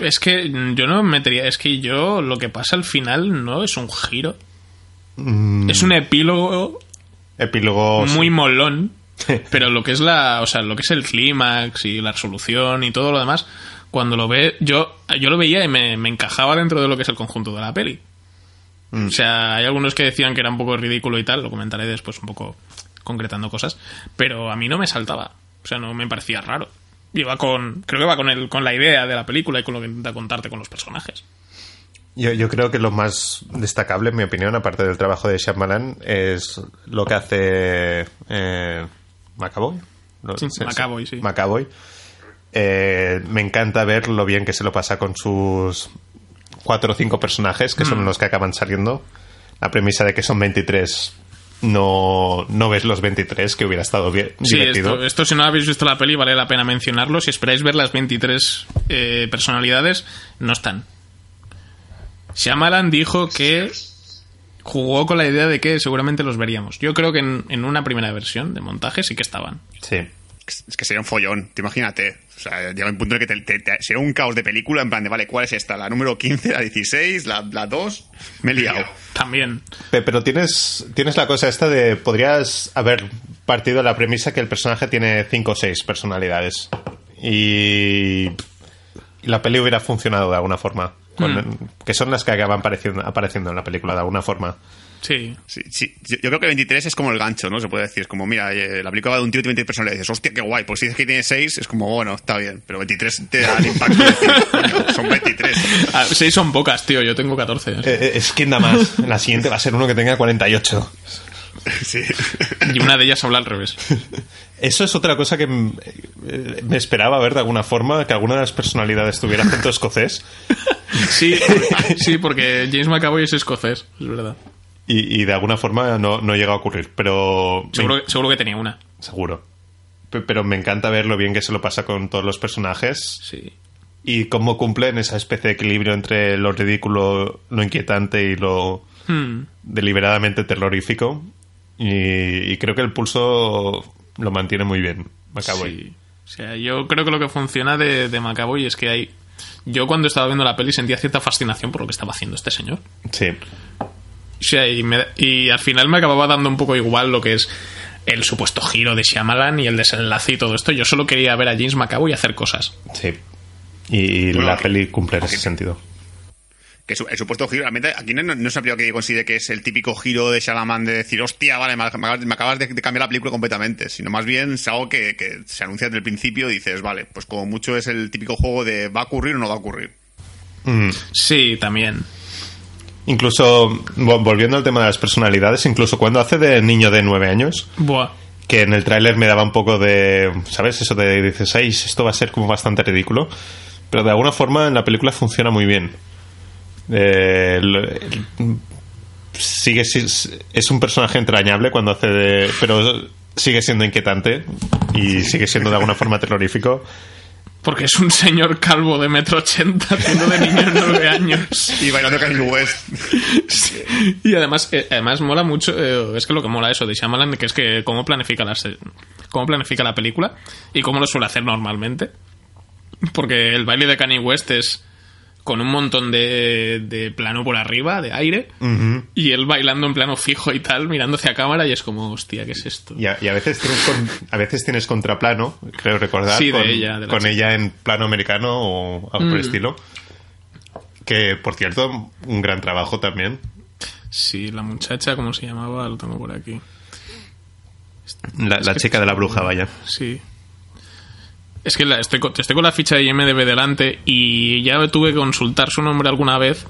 Es que yo no me metería... Es que yo lo que pasa al final no es un giro. Mm. Es un epílogo Epílogo. muy sí. molón. Pero lo que es la, o sea, lo que es el clímax y la resolución y todo lo demás, cuando lo ve, yo, yo lo veía y me, me encajaba dentro de lo que es el conjunto de la peli. O sea, hay algunos que decían que era un poco ridículo y tal, lo comentaré después un poco concretando cosas, pero a mí no me saltaba, o sea, no me parecía raro. Iba con, creo que va con el, con la idea de la película y con lo que intenta contarte con los personajes. Yo, yo creo que lo más destacable, en mi opinión, aparte del trabajo de Shyamalan, es lo que hace eh, Macaboy. Sí, Macaboy, sí. Macaboy. Eh, me encanta ver lo bien que se lo pasa con sus cuatro o cinco personajes, que Mm. son los que acaban saliendo. La premisa de que son 23, no, no ves los 23, que hubiera estado bien, Sí, divertido. esto, esto si no habéis visto la peli vale la pena mencionarlo. Si esperáis ver las 23 eh, personalidades, no están. Shyamalan dijo que jugó con la idea de que seguramente los veríamos. Yo creo que en, en una primera versión de montaje sí que estaban. Sí. Es que sería un follón, te imagínate. O sea, llega un punto en el que te, te- te- sería un caos de película, en plan de, vale, ¿cuál es esta? ¿La número 15, la 16, la, la 2? Me he liado. También. Pe- Pero tienes, tienes la cosa esta de. Podrías haber partido de la premisa que el personaje tiene cinco o seis personalidades. Y. y la peli hubiera funcionado de alguna forma. Con- Que son las que acaban apareciendo, apareciendo en la película de alguna forma. Sí. Sí, sí, yo yo creo que 23 es como el gancho, ¿no? Se puede decir. Es como, mira, eh, la película va de un tío tiene 23 personalidades. Dices, hostia, qué guay. Pues si dices que tiene 6, es como, bueno, está bien. Pero 23 te da el impacto de decir, coño, son 23. Ah, seis son pocas, tío. Yo tengo 14. Eh, eh, es quien da más. La siguiente va a ser uno que tenga 48. Sí. Y una de ellas habla al revés. Eso es otra cosa que eh, me esperaba ver de alguna forma, que alguna de las personalidades tuviera acento escocés. Sí, sí, porque James McAvoy es escocés, es verdad. Y, y de alguna forma no, no llega a ocurrir. Pero. Seguro, seguro que tenía una. Seguro. Pe- Pero me encanta ver lo bien que se lo pasa con todos los personajes Sí. y cómo cumplen esa especie de equilibrio entre lo ridículo, lo inquietante y lo Hmm. deliberadamente terrorífico. Y, y creo que el pulso lo mantiene muy bien. Macaboy. Sí. O sea, yo creo que lo que funciona de, de Macaboy es que hay. Yo cuando estaba viendo la peli sentía cierta fascinación por lo que estaba haciendo este señor. Sí. O sea, y, me- y al final me acababa dando un poco igual lo que es el supuesto giro de Shyamalan y el desenlace y todo esto. Yo solo quería ver a James McAvoy hacer cosas. Sí. Y Bueno, la que- peli cumple en ese que- sentido. Que su- el supuesto giro, realmente, aquí no, no es una película que yo considere que es el típico giro de Shalaman de decir, hostia, vale, me, acabas- me acabas de, de cambiar la película completamente. Sino más bien es algo que, que se anuncia desde el principio y dices, vale, pues como mucho es el típico juego de va a ocurrir o no va a ocurrir. Mm. Sí, también. Incluso, vo- volviendo al tema de las personalidades, incluso cuando hace de niño de nueve años, Buah. que en el tráiler me daba un poco de, ¿sabes? Eso de dices, "Ay, esto va a ser como bastante ridículo, pero de alguna forma en la película funciona muy bien. Eh, sigue si- es un personaje entrañable cuando hace de, pero sigue siendo inquietante y sigue siendo de alguna forma terrorífico. Porque es un señor calvo de metro ochenta haciendo de niño de nueve años. Y bailando Kanye West. Y además, eh, además mola mucho, eh, es que lo que mola eso de Shyamalan, que es que cómo planifica, las, cómo planifica la película y cómo lo suele hacer normalmente. porque el baile de Kanye West es con un montón de, de plano por arriba, de aire, y él bailando en plano fijo y tal, mirando hacia cámara, y es como, hostia, ¿qué es esto? Y a, y a veces tienes con- a veces tienes contraplano, creo recordar, Sí, con, ella, con en plano americano o algo por el Mm. estilo. Que, por cierto, un gran trabajo también. Sí, la muchacha, ¿cómo se llamaba? Lo tengo por aquí. La, la chica de la bruja, vaya. Sí. Es que la- estoy, con, estoy con la ficha de IMDB delante y ya tuve que consultar su nombre alguna vez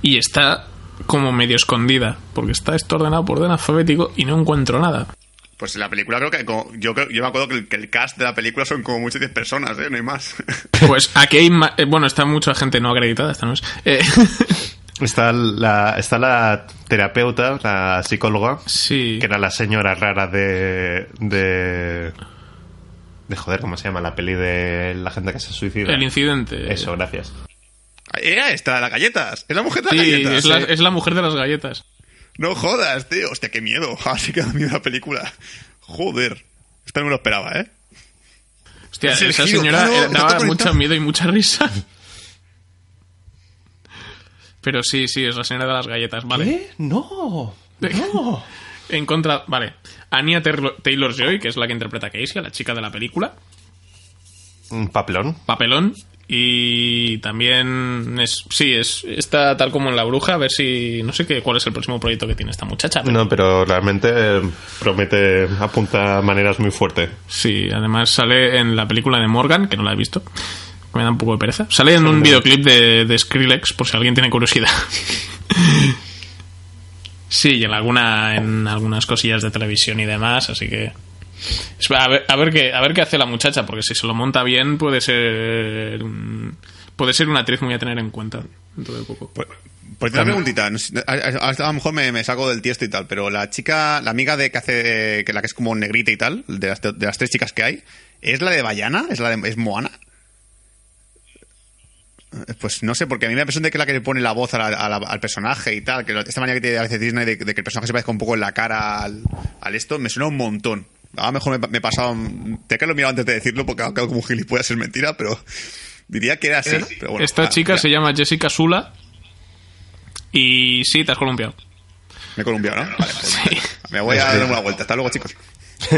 y está como medio escondida, porque está esto ordenado por orden alfabético y no encuentro nada. Pues en la película creo que... como- yo, creo- yo me acuerdo que el, que el cast de la película son como muchas 10 personas, ¿eh? No hay más. Pues aquí hay ma- eh, bueno, está mucha gente no acreditada, esta no es. Eh, Está la, está la terapeuta, la psicóloga, sí. que era la señora rara de, de... De joder, ¿cómo se llama? La peli de la gente que se suicida. El incidente. Eso, gracias. Era esta, las galletas. Es la mujer de las Sí, galletas. es la, ¿eh? es la mujer de las galletas. No jodas, tío. Hostia, qué miedo. Así que da miedo la película. Joder. Esto no me lo esperaba, ¿eh? Hostia, Es esa giro, señora claro, daba conectado. mucho miedo y mucha risa. Pero sí, sí, es la señora de las galletas, vale. ¿Qué? No. No. En contra, vale. Anya Taylor Joy, que es la que interpreta a Casey, la chica de la película. Un papelón. Papelón. Y también es. Sí, es está tal como en La Bruja. A ver si. No sé qué, cuál es el próximo proyecto que tiene esta muchacha. pero- No, pero realmente eh, promete, apunta maneras muy fuertes. Sí, además sale en la película de Morgan, que no la he visto. Me da un poco de pereza. Sale en un videoclip de, de Skrillex, por si alguien tiene curiosidad. sí, y en, alguna, en algunas cosillas de televisión y demás, así que... A ver, a, ver qué, a ver qué hace la muchacha, porque si se lo monta bien puede ser... un- puede ser una actriz muy a tener en cuenta dentro de poco. Pues, pues una preguntita. a lo mejor me, me saco del tiesto y tal, pero la chica, la amiga de que hace, que la que es como negrita y tal, de las, de las tres chicas que hay, ¿es la de Bayana? ¿Es la de es Moana? Eh, Pues no sé, porque a mí me da la impresión de que es la que le pone la voz a la- a la- al personaje y tal, que esta manera que tiene a veces Disney de, de que el personaje se parezca un poco en la cara al, al esto, me suena un montón. A lo mejor me, me he pasado... Te que lo mirado antes de decirlo porque ha quedado como gilipollas es mentira, pero diría que era así. pero bueno, Esta ah, chica ya. se llama Jessica Sula y sí, te has columpiado. Me he columpiado, ¿no? Vale, pues me voy a dar una vuelta. Hasta luego, chicos.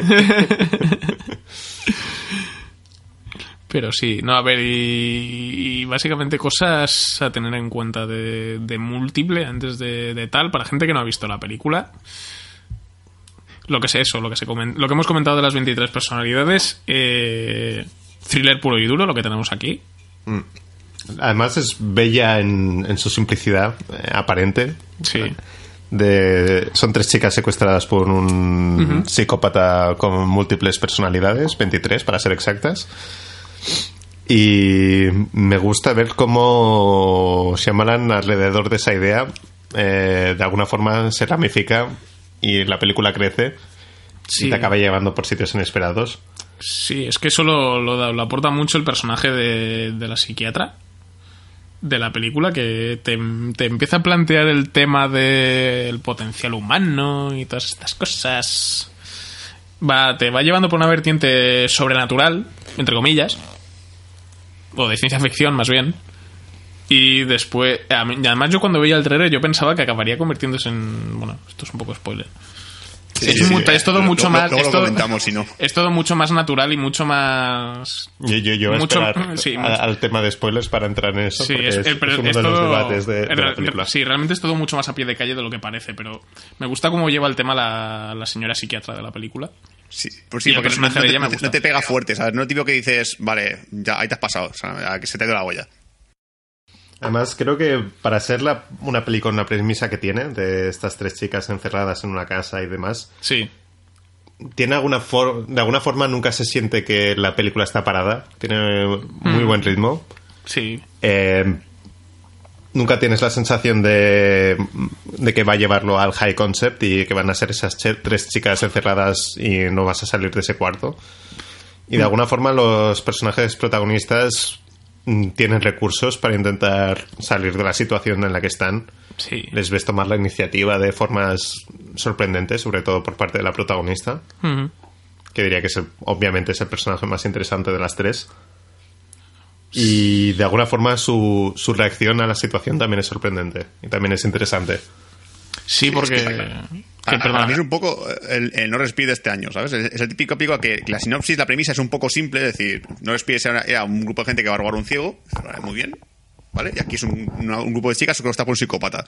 Pero sí, no, a ver, y, y básicamente cosas a tener en cuenta de, de múltiple antes de, de tal, para gente que no ha visto la película. Lo que sé eso, lo que, se comen- lo que hemos comentado de las 23 personalidades, eh, thriller puro y duro, lo que tenemos aquí. Además es bella en, en su simplicidad eh, aparente. Sí, De, son tres chicas secuestradas por un psicópata con múltiples personalidades, 23 para ser exactas. Y me gusta ver cómo Shyamalan alrededor de esa idea eh, de alguna forma se ramifica y la película crece sí. y te acaba llevando por sitios inesperados. Sí, es que eso lo, lo aporta mucho el personaje de, de la psiquiatra de la película, que te, te empieza a plantear el tema del potencial humano y todas estas cosas. Va, te va llevando por una vertiente sobrenatural, entre comillas, o de ciencia ficción más bien. Y después, y además yo cuando veía el trailer yo pensaba que acabaría convirtiéndose en... Bueno, esto es un poco spoiler. es, todo Lo- mucho lo- más... Es lo todo- comentamos, si no. es todo mucho más natural y mucho más Yo, yo, yo voy a Mucho- esperar a- mucho. al tema de spoilers para entrar en eso, Sí, es, es, eh, uno es de los debates de, de la película. Sí, realmente es todo mucho más a pie de calle de lo que parece, pero me gusta cómo lleva el tema la, la señora psiquiatra de la película. Sí, pues sí, porque no, te, no te- gusta. no te pega fuerte, ¿sabes? No es típico que dices, vale, ya ahí te has pasado, o sea, que se te ha ido la olla. Además, creo que para ser la, una película, una premisa que tiene, de estas tres chicas encerradas en una casa y demás, Sí, tiene alguna for- de alguna forma nunca se siente que la película está parada. Tiene muy Mm. buen ritmo. sí, Eh, nunca tienes la sensación de, de que va a llevarlo al high concept y que van a ser esas tres chicas encerradas y no vas a salir de ese cuarto. Y de alguna forma los personajes protagonistas mm, tienen recursos para intentar salir de la situación en la que están. sí. Les ves tomar la iniciativa de formas sorprendentes, sobre todo por parte de la protagonista, Ujú. que diría que es el- obviamente es el personaje más interesante de las tres. Y de alguna forma su, su reacción a la situación también es sorprendente y también es interesante. Sí, porque... que- que, Para, perdona. mí es un poco el, el no respire este año, ¿sabes? Es, es el típico pico que la sinopsis, la premisa es un poco simple, es decir, no respire era, era un grupo de gente que va a robar a un ciego, muy bien, ¿vale? Y aquí es un, una- un grupo de chicas que lo está por un psicópata,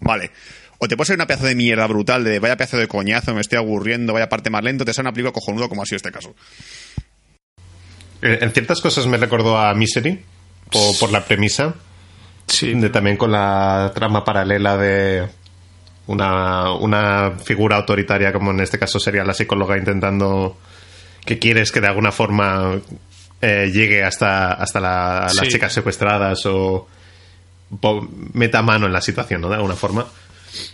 ¿vale? O te puede ser una pedazo de mierda brutal de vaya pedazo de coñazo, me estoy aburriendo, vaya parte más lento, te sale una película cojonudo como ha sido este caso. Eh, En ciertas cosas me recordó a Misery por, por la premisa, Sí, de, también con la trama paralela de una, una figura autoritaria, como en este caso sería la psicóloga intentando que quieres que de alguna forma eh, llegue hasta, hasta la- las chicas secuestradas o po- meta mano en la situación, ¿no? De alguna forma.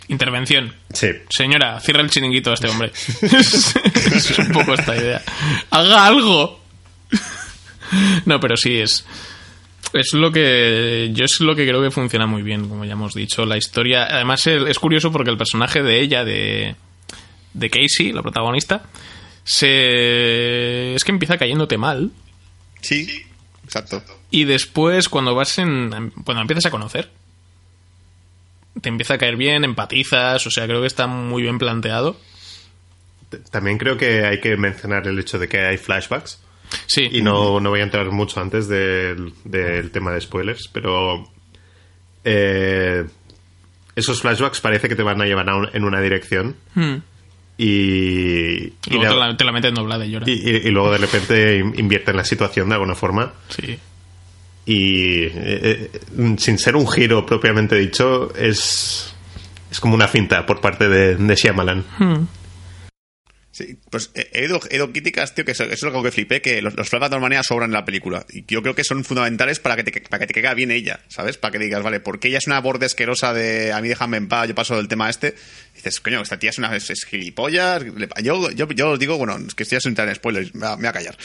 intervención. Sí. Señora, cierra el chiringuito a este hombre. es un poco esta idea. Haga algo. no, pero sí es. Es lo que. Yo es lo que creo que funciona muy bien, como ya hemos dicho. La historia. Además, es curioso porque el personaje de ella, de. de Casey, la protagonista. Se. Es que empieza cayéndote mal. Sí, exacto. Y después, cuando vas en. Cuando empiezas a conocer. Te empieza a caer bien, empatizas. O sea, creo que está muy bien planteado. También creo que hay que mencionar el hecho de que hay flashbacks. Sí. Y no, no voy a entrar mucho antes del, del tema de spoilers, pero eh, esos flashbacks parece que te van a llevar a un- en una dirección Hmm. y, y, Luego de- te la, te la meten doblada y llora. y- luego de repente in- invierten la situación de alguna forma Sí. y eh, eh, sin ser un giro propiamente dicho es, es como una finta por parte de, de Shyamalan. Sí, pues eh, he oído, he oído críticas, tío, que eso, eso es algo que flipé, que los, los flashbacks de alguna manera sobran en la película. Y yo creo que son fundamentales para que te, para que te caiga bien ella, ¿sabes? Para que digas, vale, porque ella es una borde asquerosa de a mí déjame en paz, yo paso del tema este. Y dices, coño, esta tía es una es, es gilipollas. Yo, yo, yo os digo, bueno, es que estoy sin en spoilers, me, me voy a callar.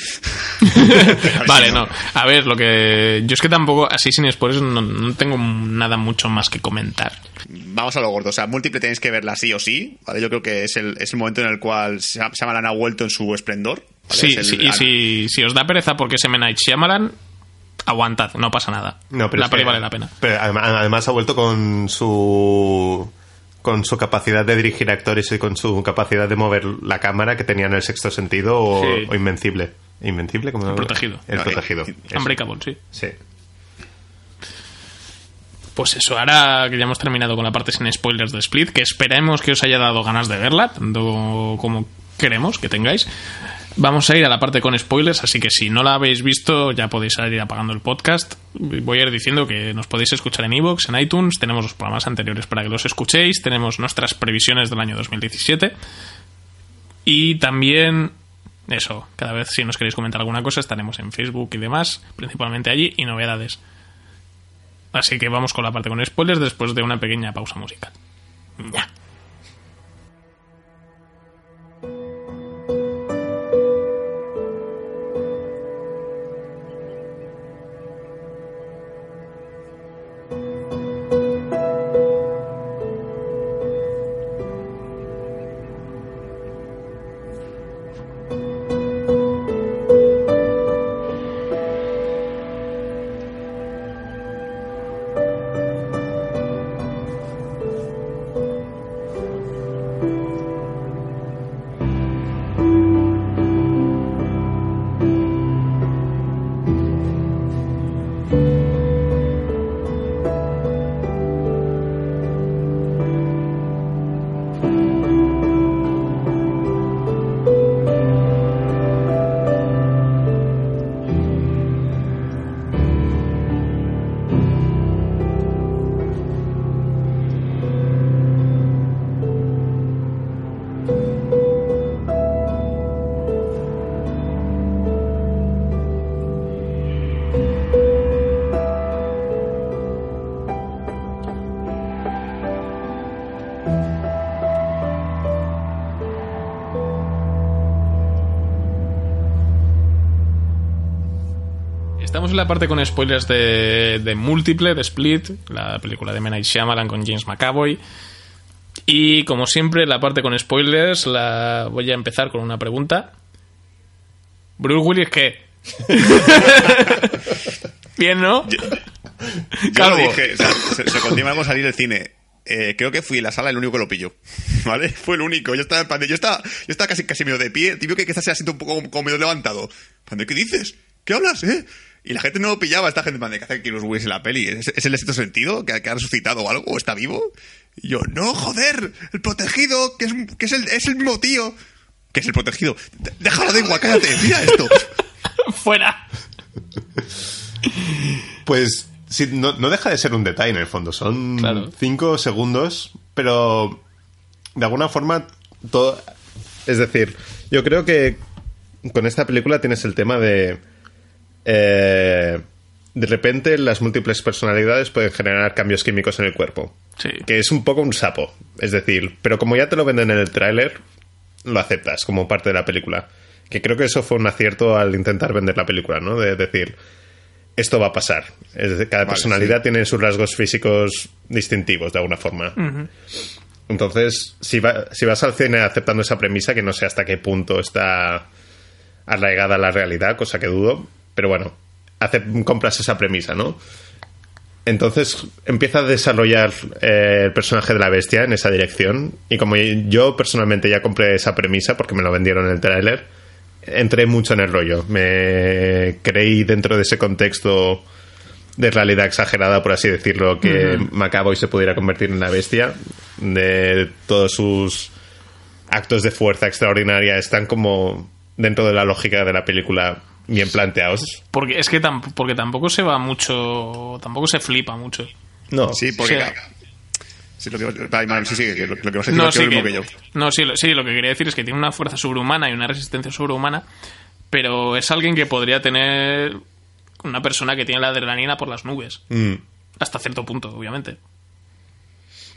Vale, no. A ver, lo que. Yo es que tampoco, así sin spoilers, no, no tengo nada mucho más que comentar. Vamos a lo gordo, o sea, múltiple tenéis que verla sí o sí, ¿vale? Yo creo que es el, es el momento en el cual Shyamalan ha vuelto en su esplendor. ¿vale? Sí, Es el- sí, y si, si os da pereza porque es M. Night Shyamalan, aguantad, no pasa nada. No, pero la peli vale la pena. Pero adem- además, ha vuelto con su con su capacidad de dirigir actores y con su capacidad de mover la cámara que tenía en el sexto sentido o, Sí. o invencible. ¿Invencible? ¿Cómo El protegido. El No, protegido. eh, eso. Unbreakable, sí. Sí. Pues eso, ahora que ya hemos terminado con la parte sin spoilers de Split, que esperemos que os haya dado ganas de verla, tanto como queremos que tengáis. Vamos a ir a la parte con spoilers, así que si no la habéis visto ya podéis ir apagando el podcast. Voy a ir diciendo que nos podéis escuchar en iVoox, en iTunes, tenemos los programas anteriores para que los escuchéis, tenemos nuestras previsiones del año 2017 y también eso, cada vez si nos queréis comentar alguna cosa estaremos en Facebook y demás, principalmente allí y novedades. Así que vamos con la parte con spoilers después de una pequeña pausa musical. Ya. Parte con spoilers de, de Múltiple, de Split, la película de M. Night Shyamalan con James McAvoy. Y como siempre, la parte con spoilers la voy a empezar con una pregunta. Bruce Willis, ¿qué? Bien, ¿no? Yo Calvo. lo dije, o sea, se, se contiene algo salir del cine. Eh, creo que fui en la sala el único que lo pilló. ¿Vale? Fue el único. Yo estaba en plan de- yo estaba, yo estaba casi, casi medio de pie. Típico que, que estás así un poco como, medio levantado. ¿qué dices? ¿Qué hablas, eh? Y la gente no lo pillaba, esta gente de, ¿qué hace los Willis en la peli? ¿Es, es el sexto sentido? ¿Que, que ha resucitado o algo? ¿O está vivo? Y yo, no, joder, el protegido, que es, que es, el, es el mismo tío. Que es el protegido. Déjalo de igual, cállate, mira esto. Fuera. Pues sí, no, no deja de ser un detalle en el fondo. Son Claro. cinco segundos, pero de alguna forma todo. Es decir, yo creo que con esta película tienes el tema de. Eh, de repente las múltiples personalidades pueden generar cambios químicos en el cuerpo. Sí. Que es un poco un sapo. Es decir, pero como ya te lo venden en el tráiler, lo aceptas como parte de la película. Que creo que eso fue un acierto al intentar vender la película, ¿no? De decir, esto va a pasar. Es decir, cada Vale, personalidad sí. tiene sus rasgos físicos distintivos, de alguna forma. Entonces, si, va- si vas al cine aceptando esa premisa, que no sé hasta qué punto está arraigada a la realidad, cosa que dudo, pero bueno, acep- compras esa premisa, ¿no? Entonces empieza a desarrollar eh, el personaje de la bestia en esa dirección. Y como yo personalmente ya compré esa premisa porque me lo vendieron en el tráiler, entré mucho en el rollo. Me creí dentro de ese contexto de realidad exagerada, por así decirlo, que Macaboy se pudiera convertir en la bestia. De todos sus actos de fuerza extraordinaria están como dentro de la lógica de la película bien planteados. Porque es que tam- porque tampoco se va mucho. Tampoco se flipa mucho. No, Sí, porque... Sí. Sí, lo que, ay, Manuel, sí, sí, que lo, lo que vas a decir No, es sí lo mismo que, que yo. no sí, lo- sí, lo que quería decir es que tiene una fuerza sobrehumana y una resistencia sobrehumana, pero es alguien que podría tener una persona que tiene la adrenalina por las nubes. Mm. Hasta cierto punto, obviamente.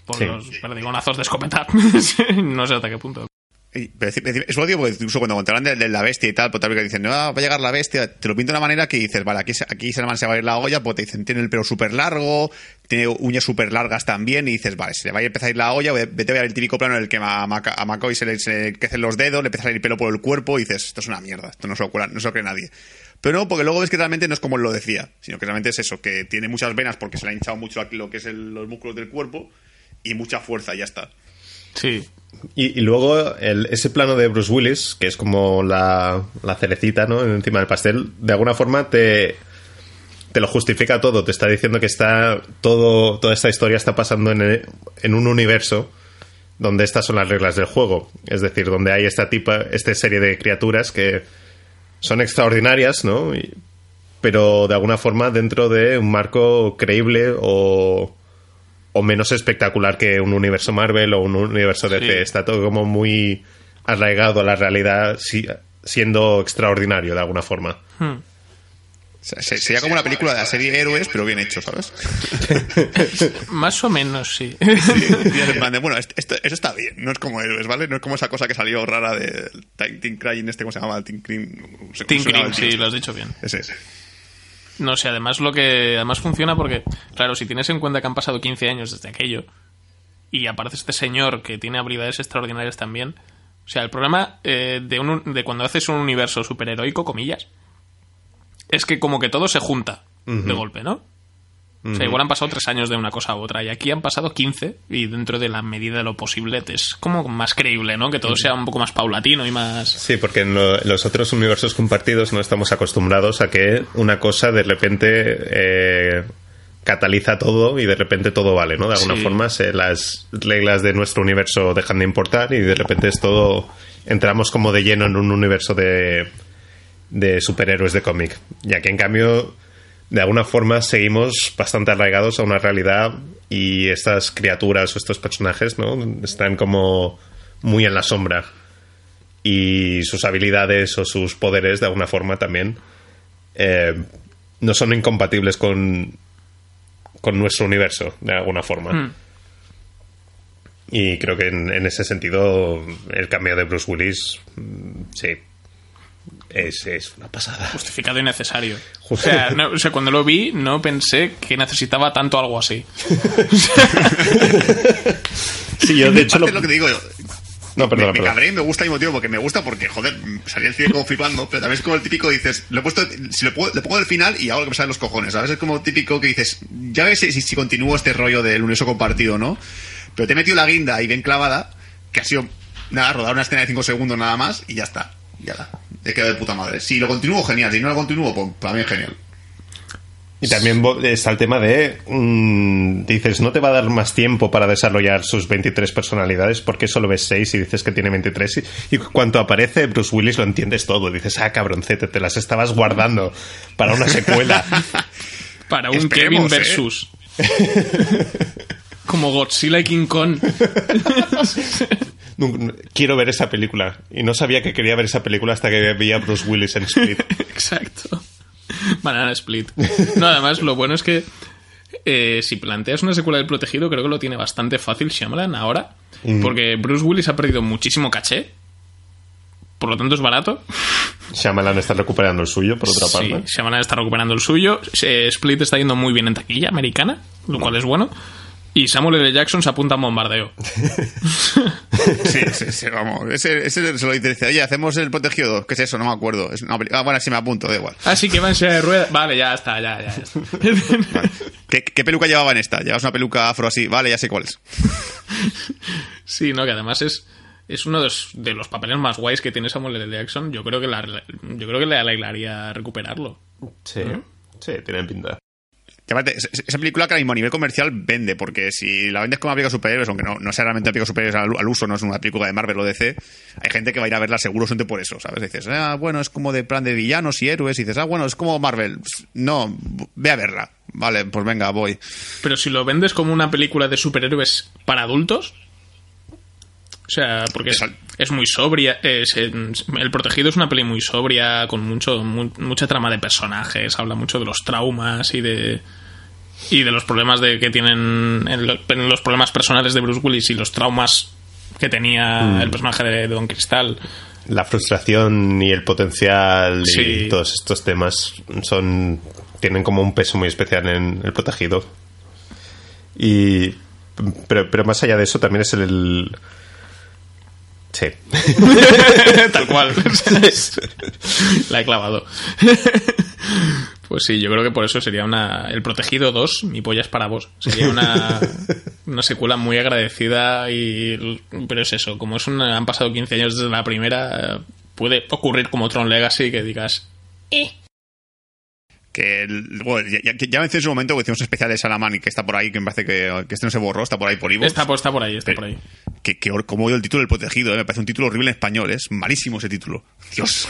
Por Sí. los perdigonazos de escopeta. no sé hasta qué punto. Es lo digo porque incluso cuando hablan de, de la bestia y tal, pues tal dicen, no, va a llegar la bestia, te lo pinta de una manera que dices, vale, aquí, aquí se, se va a ir la olla, pues te dicen, tiene el pelo súper largo, tiene uñas súper largas también, y dices, vale, se le va a empezar a ir la olla, vete a ver el típico plano en el que a, a McCoy se le, crecen los dedos, le empieza a salir pelo por el cuerpo, y dices, esto es una mierda, esto no se lo, no se cree nadie. Pero no, porque luego ves que realmente no es como lo decía, sino que realmente es eso, que tiene muchas venas porque se le ha hinchado mucho lo que es el- los músculos del cuerpo, y mucha fuerza, ya está. Sí. Y, luego el- ese plano de Bruce Willis, que es como la, la cerecita, ¿no? Encima del pastel, de alguna forma te, te lo justifica todo. Te está diciendo que está todo, toda esta historia está pasando en, en un universo donde estas son las reglas del juego. Es decir, donde hay esta tipa, esta serie de criaturas que son extraordinarias, ¿no? Pero de alguna forma dentro de un marco creíble o, o menos espectacular que un universo Marvel o un universo DC. Sí. Está todo como muy arraigado a la realidad, si- siendo extraordinario de alguna forma. Hmm. O sea, se- sería como una película de la serie Héroes, pero bien hecho, ¿sabes? Más o menos, sí. Bueno, esto, esto- eso está bien, no es como Héroes, ¿vale? No es como esa cosa que salió rara de Tim Crying, este, ¿cómo se llama? Tim Crying. tío sí, este. lo has dicho bien. Ese, ese. No sé, además lo que además funciona porque, claro, si tienes en cuenta que han pasado 15 años desde aquello y aparece este señor que tiene habilidades extraordinarias también, o sea, el problema eh, de, un, de cuando haces un universo superheroico, comillas, es que como que todo se junta de golpe, ¿no? O sea, igual han pasado tres años de una cosa a otra y aquí han pasado 15 y dentro de la medida de lo posible es como más creíble, ¿no? Que todo sea un poco más paulatino y más... Sí, porque en, lo- en los otros universos compartidos no estamos acostumbrados a que una cosa de repente eh, cataliza todo y de repente todo vale, ¿no? De alguna Sí. forma se- las reglas de nuestro universo dejan de importar y de repente es todo... Entramos como de lleno en un universo de, de superhéroes de cómic. Y aquí, en cambio, de alguna forma seguimos bastante arraigados a una realidad y estas criaturas o estos personajes, ¿no? Están como muy en la sombra y sus habilidades o sus poderes de alguna forma también eh, no son incompatibles con, con nuestro universo de alguna forma. Hmm. Y creo que en, en ese sentido el cambio de Bruce Willis, mm, sí, es, es una pasada. justificado y necesario. O sea, no- o sea, cuando lo vi no pensé que necesitaba tanto algo así. Sí, yo de hecho lo, lo que digo yo. no, perdona, me, me perdona. cabré y me gusta mismo tiempo, porque me gusta porque, joder, salí el cine como flipando, pero también es como el típico dices, lo he puesto, si lo, puedo- le pongo al final y hago lo que me sale de los cojones, ¿sabes? Es como típico que dices, ya ves si, si, si continúo este rollo del universo compartido, ¿no? Pero te he metido la guinda ahí bien clavada, que ha sido, nada, rodar una escena de 5 segundos nada más y ya está. Ya está. He quedado de puta madre. Si lo continúo, genial. Si no lo continúo, pues para mí es genial. Y también está el tema de. mm, dices, no te va a dar más tiempo para desarrollar sus 23 personalidades porque solo ves 6 y dices que tiene 23. Y, y cuando aparece Bruce Willis lo entiendes todo. Dices, ah, cabroncete, te las estabas guardando para una secuela. Para un Esperemos, Kevin ¿eh? versus. Como Godzilla y King Kong. Quiero ver esa película. Y no sabía que quería ver esa película hasta que vi a Bruce Willis en Split. Exacto. Banana Split. No, además, lo bueno es que eh, si planteas una secuela del protegido, creo que lo tiene bastante fácil Shyamalan ahora. Porque Bruce Willis ha perdido muchísimo caché. Por lo tanto, es barato. Shyamalan está recuperando el suyo, por otra Sí, parte. Shyamalan está recuperando el suyo. Eh, Split está yendo muy bien en taquilla americana, lo cual es bueno. Y Samuel L. Jackson se apunta a un bombardeo. Sí, sí, sí, vamos. Ese, ese se lo dice, oye, hacemos el protegido 2. ¿Qué es eso? No me acuerdo. Es una ah, bueno, sí me apunto, da igual. Así que va en silla de ruedas. Vale, ya está, ya, ya. ya está. ¿Qué, qué peluca llevaba en esta? Llevas una peluca afro así. Vale, ya sé cuál es. Sí, no, que además es, es uno de los, de los papeles más guays que tiene Samuel L. Jackson. Yo creo que la, yo creo que le alegraría recuperarlo. Sí, sí, tiene pinta. Aparte, es- es- esa película que ahora mismo a nivel comercial vende, porque si la vendes como una película de superhéroes, aunque no, no sea realmente una película de superhéroes al, al uso, no es una película de Marvel o DC, hay gente que va a ir a verla seguro solamente por eso, ¿sabes? Dices, ah, bueno, es como de plan de villanos y héroes, y dices, ah, bueno, es como Marvel. No, ve a verla. Vale, pues venga, voy. Pero si lo vendes como una película de superhéroes para adultos. O sea, porque es, muy sobria. es- es- el protegido es una peli muy sobria, con mucho mu- mucha trama de personajes. Habla mucho de los traumas y de. Y de los problemas de que tienen. En, lo- en los problemas personales de Bruce Willis y los traumas que tenía el personaje de, de Don Cristal. La frustración y el potencial y todos estos temas son tienen como un peso muy especial en el protegido. Y pero, pero más allá de eso también es el Sí. Tal cual. La he clavado. Pues sí, yo creo que por eso sería una. El Protegido 2, mi polla es para vos. Sería una, una secuela muy agradecida y. Pero es eso, como es una, han pasado 15 años desde la primera, puede ocurrir como Tron Legacy que digas. "Eh". Que, el- bueno, ya, ya, ya mencioné en su momento que hicimos un especial de Salaman y que está por ahí, que me parece que, que este no se borró, está por ahí por Ivo. Está, por- está por ahí, está por ahí. Que, que como odio el título del protegido, eh, me parece un título horrible en español, es malísimo ese título. Dios.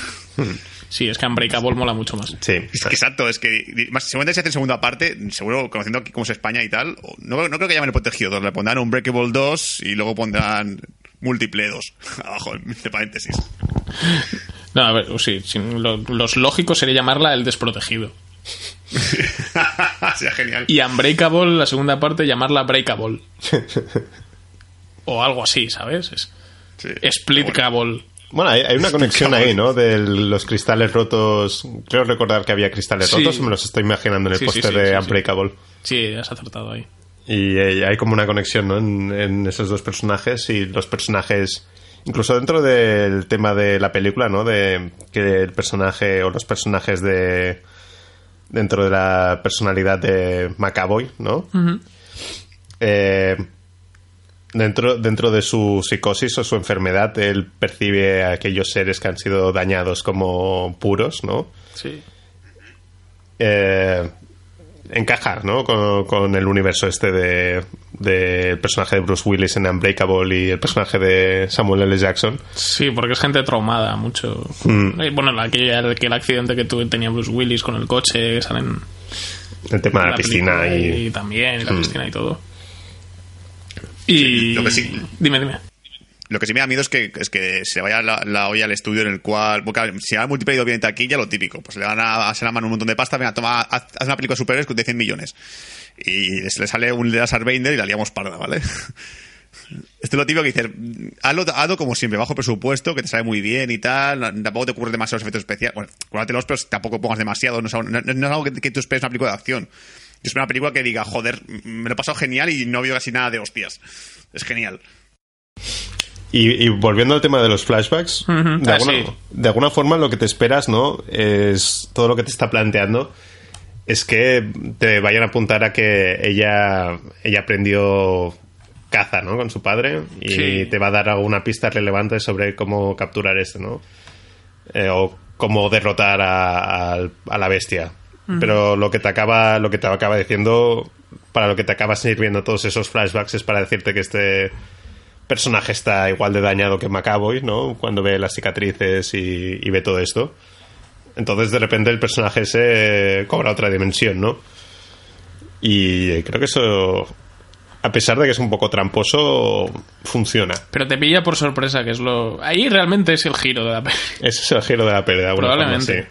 Sí, es que Unbreakable mola mucho más. Sí. Exacto, es que más, seguramente si hacen segunda parte, seguro conociendo aquí cómo es España y tal, no, no creo que llamen el protegido 2, le pondrán un Breakable 2 y luego pondrán múltiple 2 abajo, entre paréntesis. No, a ver, sí, sí, lo, los lógicos sería llamarla El Desprotegido. Sería genial. Y Unbreakable, la segunda parte, llamarla Breakable. o algo así, ¿sabes? Es Sí. Split Bueno, Cable. Bueno, hay, hay una conexión ahí, ¿no? De los cristales rotos. Creo recordar que había cristales Sí. rotos, me los estoy imaginando en el Sí, póster sí, de sí, sí. Unbreakable. Sí, has acertado ahí. Y eh, hay como una conexión ¿no? en, en esos dos personajes y los personajes, incluso dentro del tema de la película, ¿no? De que el personaje o los personajes de dentro de la personalidad de Macaboy, ¿no? Eh, dentro, dentro de su psicosis o su enfermedad, él percibe a aquellos seres que han sido dañados como puros, ¿no? Sí. eh, encajar ¿no? con, con el universo este de del personaje de Bruce Willis en Unbreakable y el personaje de Samuel L. Jackson. Sí, porque es gente traumada mucho. Eh, Bueno, la, aquella- aquel accidente que tuve, tenía Bruce Willis con el coche, que salen El tema de la piscina y... también, y la piscina y todo. Y... lo que sí- Dime, dime. Lo que sí me da miedo es que, es que se vaya la, la olla al estudio en el cual. Porque a si ha multiplicado bien taquilla, lo típico. Pues le van a hacer la mano un montón de pasta. Venga, toma, haz, haz una película de superhéroes de 100 millones. Y se le sale un Lars Bender y la liamos parda, ¿vale? Esto es lo típico que dices, hazlo, hazlo como siempre, bajo presupuesto, que te sale muy bien y tal, tampoco te ocurren demasiados efectos especiales. Bueno, cúratelos, pero tampoco pongas demasiado, no es, no- es algo que, que tú esperes una película de acción. Espero una película que diga, joder, me lo he pasado genial y no veo casi nada de hostias. Es genial. Y, y volviendo al tema de los flashbacks, de, ah, alguna, sí. de alguna forma lo que te esperas, ¿no? Es todo lo que te está planteando es que te vayan a apuntar a que ella, ella aprendió caza, ¿no? Con su padre y Sí. te va a dar alguna pista relevante sobre cómo capturar esto, ¿no? Eh, o cómo derrotar a, a- a la bestia. Pero lo que te acaba, lo que te acaba diciendo, para lo que te acaba sirviendo todos esos flashbacks es para decirte que este personaje está igual de dañado que McAvoy, ¿no? Cuando ve las cicatrices y, y ve todo esto. Entonces, de repente, el personaje ese cobra otra dimensión, ¿no? Y creo que eso, a pesar de que es un poco tramposo, funciona. Pero te pilla por sorpresa, que es lo... Ahí realmente es el giro de la peli. Ese es el giro de la pelea, forma, Probablemente. sí.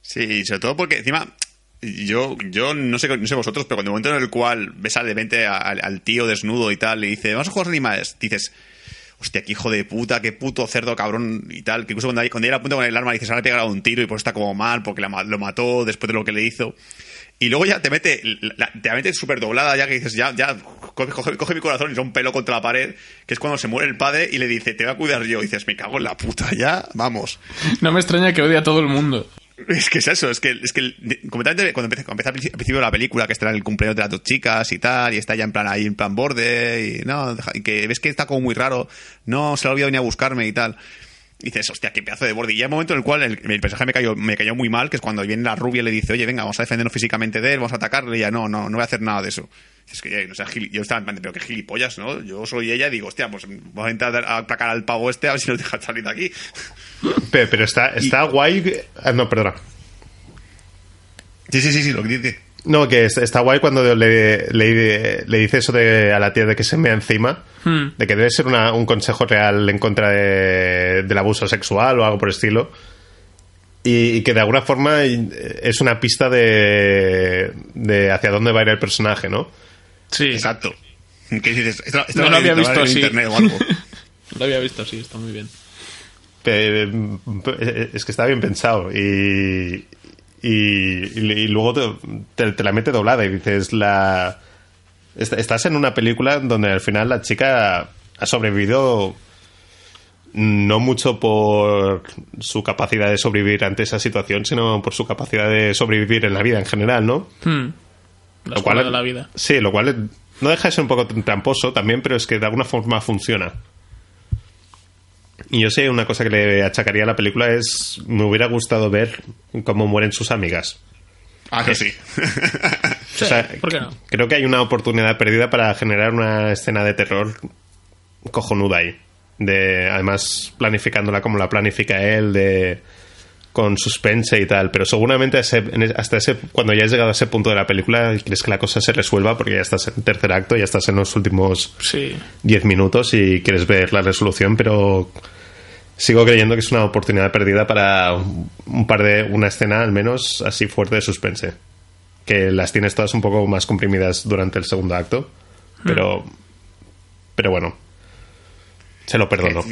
Sí, sobre todo porque encima yo, yo no sé no sé vosotros, pero cuando el momento en el cual ves al repente a- al, al tío desnudo y tal, le dice, vamos a jugar animales, dices, hostia, qué hijo de puta, qué puto cerdo cabrón y tal, que incluso cuando, cuando ella apunta con el arma dices, ahora le pegará un tiro y por eso está como mal, porque la lo mató después de lo que le hizo. Y luego ya te mete, la- te mete súper doblada, ya que dices, ya, ya, coge, coge- mi corazón y da un pelo contra la pared, que es cuando se muere el padre y le dice, te voy a cuidar yo. Y dices, me cago en la puta, ya, vamos. No me extraña que odie a todo el mundo. Es que es eso, es que, es que completamente cuando empieza, cuando empieza al principio- la película, que está en el cumpleaños de las dos chicas y tal, y está ya en plan ahí, en plan borde, y no, y que ves que está como muy raro, no, se le ha olvidado venir a buscarme y tal. Y dices, hostia, qué pedazo de borde. Y ya hay un momento en el cual el, el personaje me cayó, me cayó muy mal, que es cuando viene la rubia y le dice, oye, venga, vamos a defendernos físicamente de él, vamos a atacarle, y ya no, no, no voy a hacer nada de eso. Es que ya, no yo estaba en plan, de, pero qué gilipollas, ¿no? Yo soy ella y digo, hostia, pues vamos a intentar a atacar al pavo este a ver si nos deja salir de aquí. Pe- Pero está, está guay. ah, no, perdona. Sí, sí, sí, sí, lo que dice. No, que es- está guay cuando le, le, le dice eso de, a la tía de que se mea encima. Hmm. De que debe ser una- un consejo real en contra de- del abuso sexual o algo por el estilo. Y, y que de alguna forma eh, es una pista de, de hacia dónde va a ir el personaje, ¿no? Sí, Exacto. ¿Qué dices? Esto, esto No lo había visto en así. internet o algo. lo había visto, sí, está muy bien. Es que está bien pensado. Y, y, y luego te, te- te la mete doblada y dices, la est- estás en una película donde al final la chica ha sobrevivido no mucho por su capacidad de sobrevivir ante esa situación, sino por su capacidad de sobrevivir en la vida en general, ¿no? Hmm. La Lo cual de la vida. Sí, lo cual no deja de ser un poco tramposo también, pero es que de alguna forma funciona. Y yo sé, una cosa que le achacaría a la película es, me hubiera gustado ver cómo mueren sus amigas. Ah, que sí. Sí, O sea, ¿Por qué no? Creo que hay una oportunidad perdida para generar una escena de terror cojonuda ahí. De, además, planificándola como la planifica él, de con suspense y tal. Pero seguramente ese- hasta ese, cuando ya has llegado a ese punto de la película, quieres que la cosa se resuelva porque ya estás en tercer acto, ya estás en los últimos Sí. 10 minutos y quieres ver la resolución, pero sigo creyendo que es una oportunidad perdida para un par de una escena al menos así fuerte de suspense. Que las tienes todas un poco más comprimidas durante el segundo acto, pero pero bueno. Se lo perdono.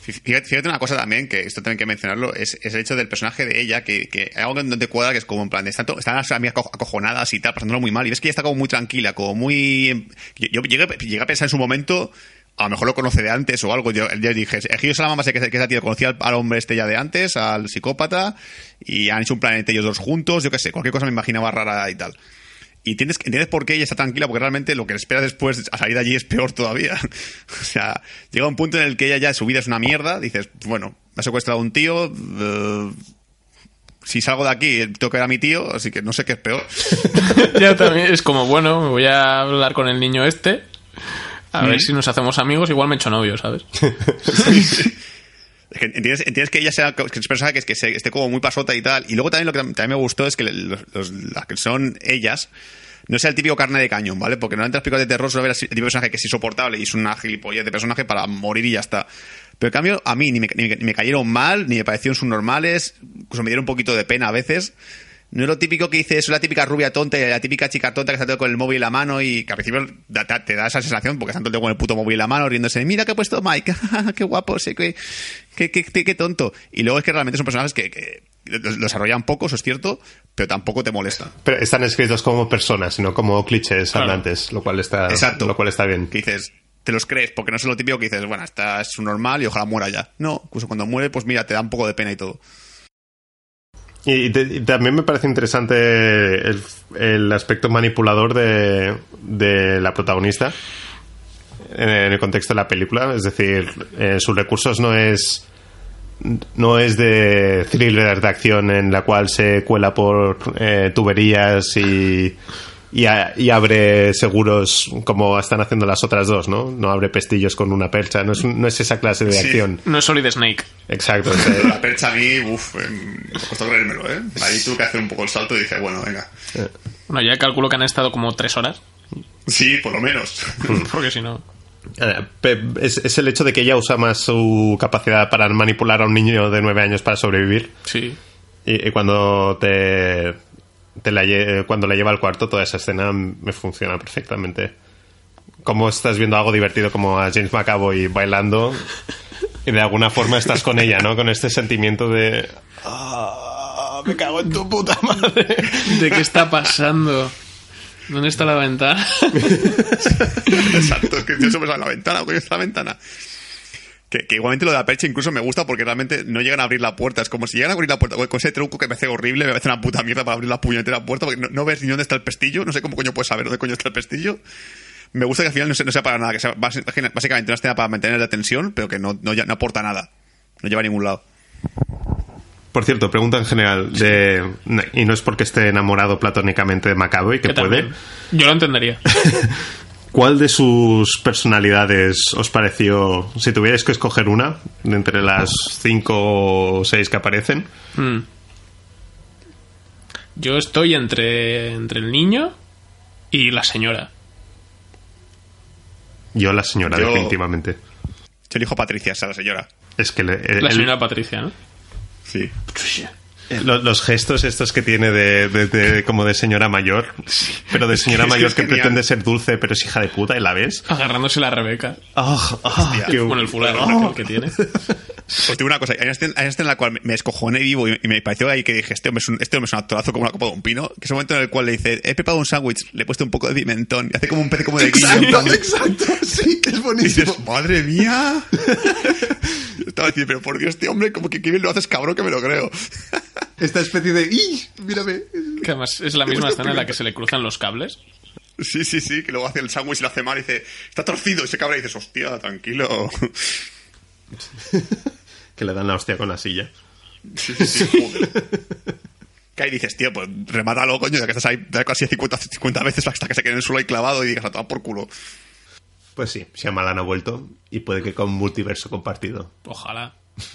Fíjate, una cosa también, que esto también hay que mencionarlo, es, el hecho del personaje de ella, que, que algo que no te cuadra, que es como en plan, están, están las amigas aco- acojonadas y tal, pasándolo muy mal, y ves que ella está como muy tranquila, como muy... Yo, yo llegué, llegué a pensar en su momento, a lo mejor lo conoce de antes o algo, yo, yo dije, la mamá sé que, que esa tía conocía al, al hombre este ya de antes, al psicópata, y han hecho un planeta ellos dos juntos, yo qué sé, cualquier cosa me imaginaba rara y tal. Y entiendes, entiendes por qué ella está tranquila, porque realmente lo que le espera después a salir de allí es peor todavía. o sea, llega un punto en el que ella ya su vida es una mierda, dices, bueno, me ha secuestrado un tío, eh, si salgo de aquí tengo que ver a mi tío, así que no sé qué es peor. ya también es como, bueno, voy a hablar con el niño este. A Mm. ver si nos hacemos amigos, igual me echo novio, ¿sabes? Entiendes, entiendes que ella sea que es persona que, es que se- esté como muy pasota y tal. Y luego también lo que tam- también me gustó es que los, los- las que son ellas no sea el típico carne de cañón, ¿vale? Porque normalmente las películas de terror suele ver el tipo de personaje que es insoportable y es una gilipollez de personaje para morir y ya está. Pero en cambio, a mí ni me, ni me- ni me cayeron mal, ni me parecieron subnormales, incluso me dieron un poquito de pena a veces. No es lo típico que dices, es la típica rubia tonta y la típica chica tonta que está todo con el móvil en la mano y que al principio te, da esa sensación porque están todo con el puto móvil en la mano riéndose. Mira que he puesto Mike, qué guapo, sí, qué, qué, qué, qué- qué tonto. Y luego es que realmente son personajes que, que lo lo desarrollan poco, eso es cierto, pero tampoco te molestan. Pero están escritos como personas, sino como clichés Claro. andantes, lo cual está Exacto. lo cual está bien. Que dices, te los crees, porque no es lo típico que dices, bueno, esta es normal y ojalá muera ya. No, incluso cuando muere, pues mira, te da un poco de pena y todo. Y, también me parece interesante el, el aspecto manipulador de, de la protagonista en el contexto de la película. Es decir, eh, sus recursos no es no es de thriller de acción en la cual se cuela por eh, tuberías y, y, a- y abre seguros como están haciendo las otras dos, ¿no? No abre pestillos con una percha. No es, no es esa clase de Sí. acción. No es Solid Snake. Exacto. o sea, La percha a mí, uff, me costó creérmelo, ¿eh? Ahí tuve que hacer un poco el salto y dije, bueno, venga. Bueno, ya calculo que han estado como tres horas. Sí, por lo menos. Porque si no. Eh, Es, es el hecho de que ella usa más su capacidad para manipular a un niño de nueve años para sobrevivir. Sí. Y, y cuando te, te la, lle- cuando la lleva al cuarto, toda esa escena me funciona perfectamente. Como estás viendo algo divertido como a James McAvoy bailando y de alguna forma estás con ella, ¿no? Con este sentimiento de... "Ah, me cago en tu puta madre. ¿De qué está pasando? ¿Dónde está la ventana? Exacto, es que yo sobre la ventana, coño, está la ventana. Que, que igualmente lo de la percha incluso me gusta porque realmente no llegan a abrir la puerta. Es como si llegan a abrir la puerta con ese truco que me hace horrible, me parece una puta mierda para abrir la puñetera puerta porque no, no ves ni dónde está el pestillo. No sé cómo coño puedes saber dónde coño está el pestillo. Me gusta que al final no sea, no sea para nada, que sea básicamente una escena para mantener la tensión, pero que no, no, ya- no aporta nada. No lleva a ningún lado. Por cierto, pregunta en general de... Y no es porque esté enamorado platónicamente de McAvoy, que Que puede... también. Yo lo entendería. ¿Cuál de sus personalidades os pareció, si tuvierais que escoger una, de entre las cinco o seis que aparecen? Mm. Yo estoy entre, entre el niño y la señora. Yo la señora, Yo- definitivamente. Yo elijo Patricia, esa la señora. Es que le- el- La el- señora Patricia, ¿no? Sí. Lo- los gestos estos que tiene de, de- de- como de señora mayor, pero de señora es que mayor es que pretende ser dulce, pero es hija de puta y la ves. Agarrándose la Rebeca. Ah, ah, qué- Con el fulano Oh. que tiene. Os digo una cosa, hay una escena, hay una escena en la cual me- escojoné vivo y, y me pareció ahí que dije, este hombre es un, este hombre es un actorazo como una copa de un pino, que es un momento en el cual le dice, he preparado un sándwich, le he puesto un poco de pimentón, y hace como un pez como de guillo. de- exacto, sí, es Y dices, madre mía. Estaba diciendo, pero por Dios, este hombre, como que qué bien lo haces, cabrón, que me lo creo. Esta especie de... ¡Ih! Mírame. Que además es la misma escena en la que se le cruzan los cables. Sí, sí, sí, que luego hace el sándwich y lo hace mal y dice, está torcido, y se cabra y dices, hostia, tranquilo. Que le dan la hostia con la silla. Sí, sí, sí, joder. Que ahí dices, tío, pues remátalo, coño, ya que estás ahí casi 50, 50 veces hasta que se quede en el suelo ahí clavado y digas, a tomar por culo. Pues sí, Shyamalan ha vuelto y puede que con multiverso compartido. Ojalá.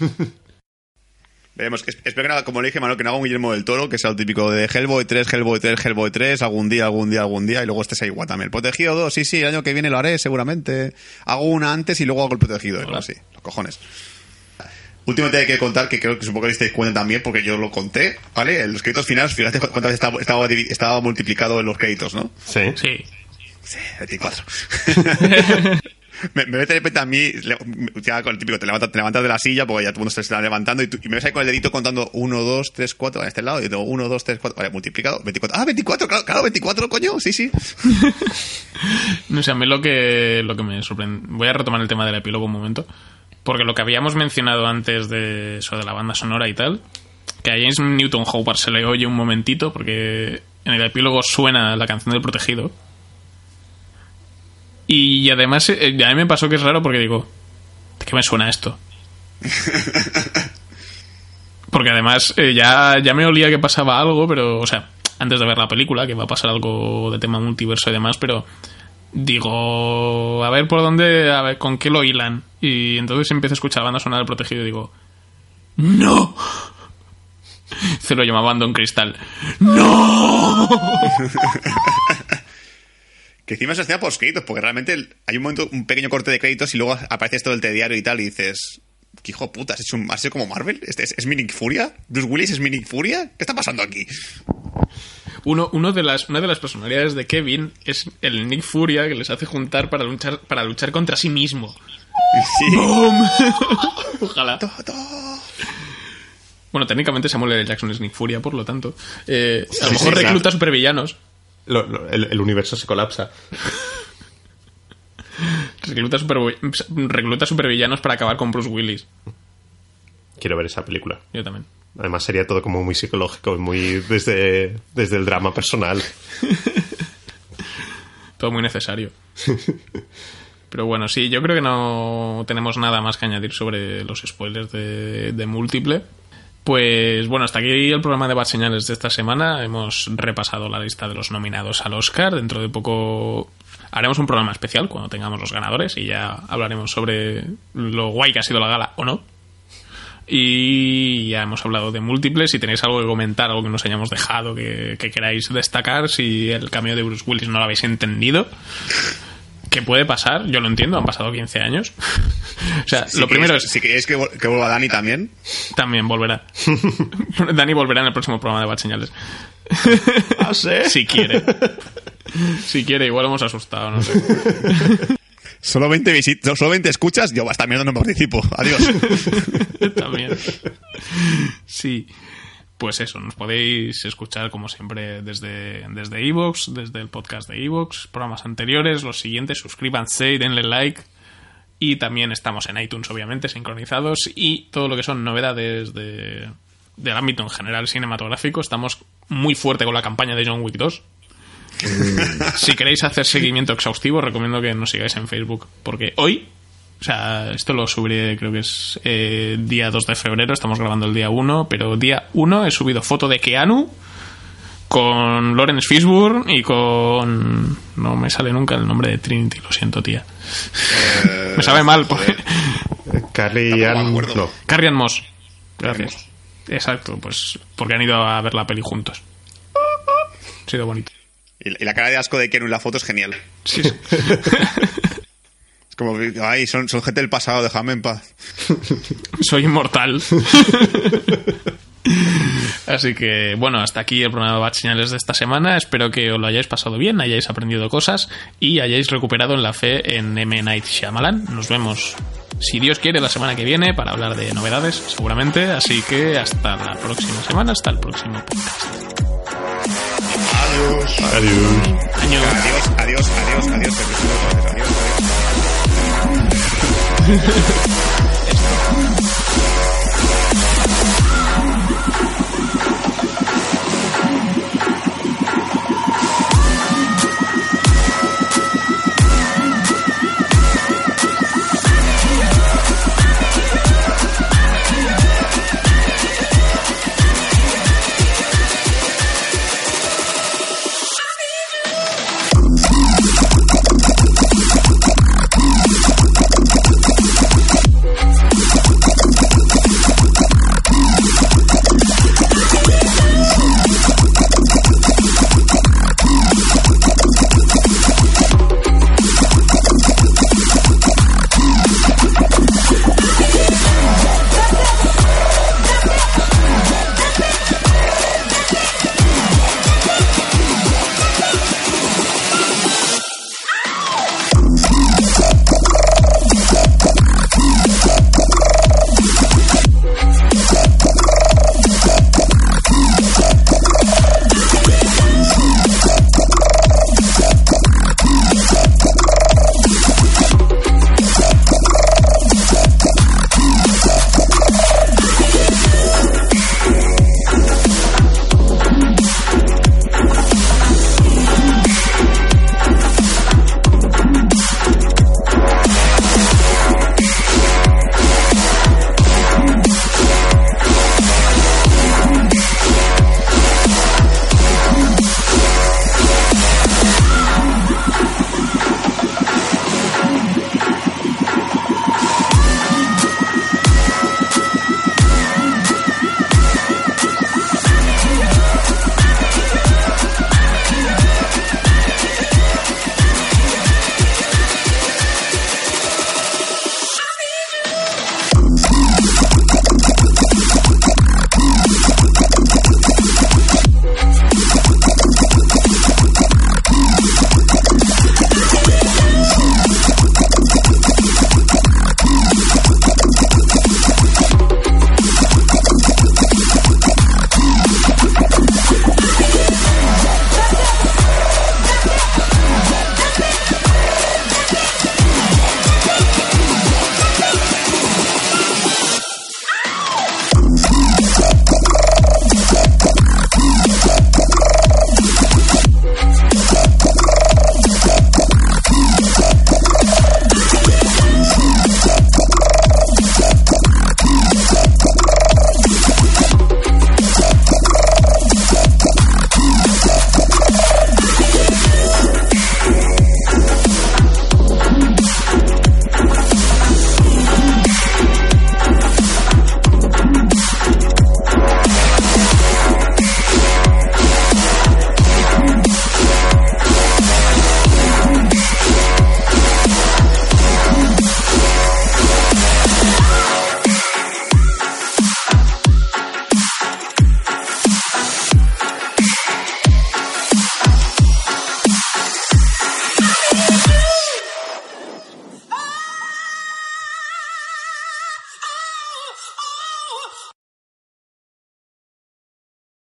Veremos. Es- Espero que no haga, como le dije, Manuel, que no haga un Guillermo del Toro, que sea el típico de Hellboy 3, Hellboy 3, Hellboy 3, algún día, algún día, algún día, y luego estés ahí igual también. El Protegido 2, sí, sí, el año que viene lo haré, seguramente. Hago una antes y luego hago el Protegido, Hola. así, los cojones. Último te hay que contar, que creo que supongo que disteis cuenta también, porque yo lo conté, ¿vale? En los créditos finales, fíjate cuántas veces estaba, estaba, estaba multiplicado en los créditos, ¿no? Sí. Sí. Sí, 24. me, me ves de repente a mí, ya con el típico, te levantas, te levantas de la silla porque ya todo el mundo se está levantando y, tú- y me ves ahí con el dedito contando 1, 2, 3, 4 a este lado y digo 1, 2, 3, 4, vale, multiplicado, 24. Ah, 24, claro, claro, 24, coño, sí, sí. No sé, a mí lo que, lo que me sorprende. Voy a retomar el tema del epílogo un momento. Porque lo que habíamos mencionado antes de eso de la banda sonora y tal, que a James Newton Howard se le oye un momentito, porque en el epílogo suena la canción del protegido. Y además, eh, a mí me pasó que es raro porque digo, ¿de qué me suena esto? Porque además eh, ya, ya me olía que pasaba algo, pero, o sea, antes de ver la película, que va a pasar algo de tema multiverso y demás, pero digo, a ver por dónde, a ver con qué lo hilan. Y entonces empiezo a escuchar banda sonora del protegido y digo, ¡No! Se lo llamaban Don Cristal. ¡No! Que encima se hacía post créditos, porque realmente hay un momento, un pequeño corte de créditos y luego aparece esto del telediario y tal y dices, ¿qué hijo de puta? ¿Has hecho, un- has hecho como Marvel? ¿Este ¿Es, es, Minic Furia? ¿Bruce Willis es Minic Furia? ¿Qué está pasando aquí? Uno, uno de las, una de las personalidades de Kevin es el Nick Furia que les hace juntar para luchar, para luchar contra sí mismo. Sí. ¡Bum! Ojalá. Todo. Bueno, técnicamente Samuel L. Jackson es Nick Furia, por lo tanto. Eh, a lo mejor recluta supervillanos. Lo- lo- el, el universo se colapsa. recluta, super, recluta supervillanos para acabar con Bruce Willis. Quiero ver esa película. Yo también. Además sería todo como muy psicológico y muy desde, desde el drama personal. Todo muy necesario. Pero bueno, sí, yo creo que no tenemos nada más que añadir sobre los spoilers de, de múltiple. Pues bueno, hasta aquí el programa de Bad Señales de esta semana. Hemos repasado la lista de los nominados al Oscar. Dentro de poco haremos un programa especial cuando tengamos los ganadores y ya hablaremos sobre lo guay que ha sido la gala o no. Y ya hemos hablado de múltiples. Si tenéis algo que comentar, algo que nos hayamos dejado, que, que queráis destacar, si el cameo de Bruce Willis no lo habéis entendido, que puede pasar, yo lo entiendo, han pasado 15 años. o sea, Si lo primero es. Si queréis que, que vuelva Dani también. También volverá. Dani volverá en el próximo programa de Bad Señales. Ah, sí. Si quiere. Si quiere, igual hemos asustado, no sé. Solo 20, visit solo 20 escuchas, yo esta mierda no participo. Adiós. También. Sí. Pues eso, nos podéis escuchar como siempre desde desde Evox, desde el podcast de Evox, programas anteriores, los siguientes, suscríbanse, denle like. Y también estamos en iTunes, obviamente, sincronizados. Y todo lo que son novedades de, del ámbito en general cinematográfico. Estamos muy fuerte con la campaña de John Wick 2. si queréis hacer seguimiento exhaustivo, recomiendo que nos sigáis en Facebook. Porque hoy, o sea, esto lo subiré, creo que es eh, día 2 de febrero, estamos grabando el día 1, pero día 1 he subido foto de Keanu con Lawrence Fishburne y con... No me sale nunca el nombre de Trinity, lo siento, tía. me sabe mal. Porque... Me Ann- no. Carrie Ann Moss. Gracias. Exacto, pues porque han ido a ver la peli juntos. Ha sido bonito. Y, y la cara de asco de Keanu en la foto es genial. Sí, sí. Como, ay, son, son gente del pasado, déjame en paz. Soy inmortal. Así que, bueno, hasta aquí el programa de Bad Señales de esta semana. Espero que os lo hayáis pasado bien, hayáis aprendido cosas y hayáis recuperado en la fe en M. Night Shyamalan. Nos vemos, si Dios quiere, la semana que viene para hablar de novedades, seguramente. Así que hasta la próxima semana, hasta el próximo podcast. Adiós. Adiós. Adiós, adiós, adiós, adiós. Adiós, adiós. Yeah.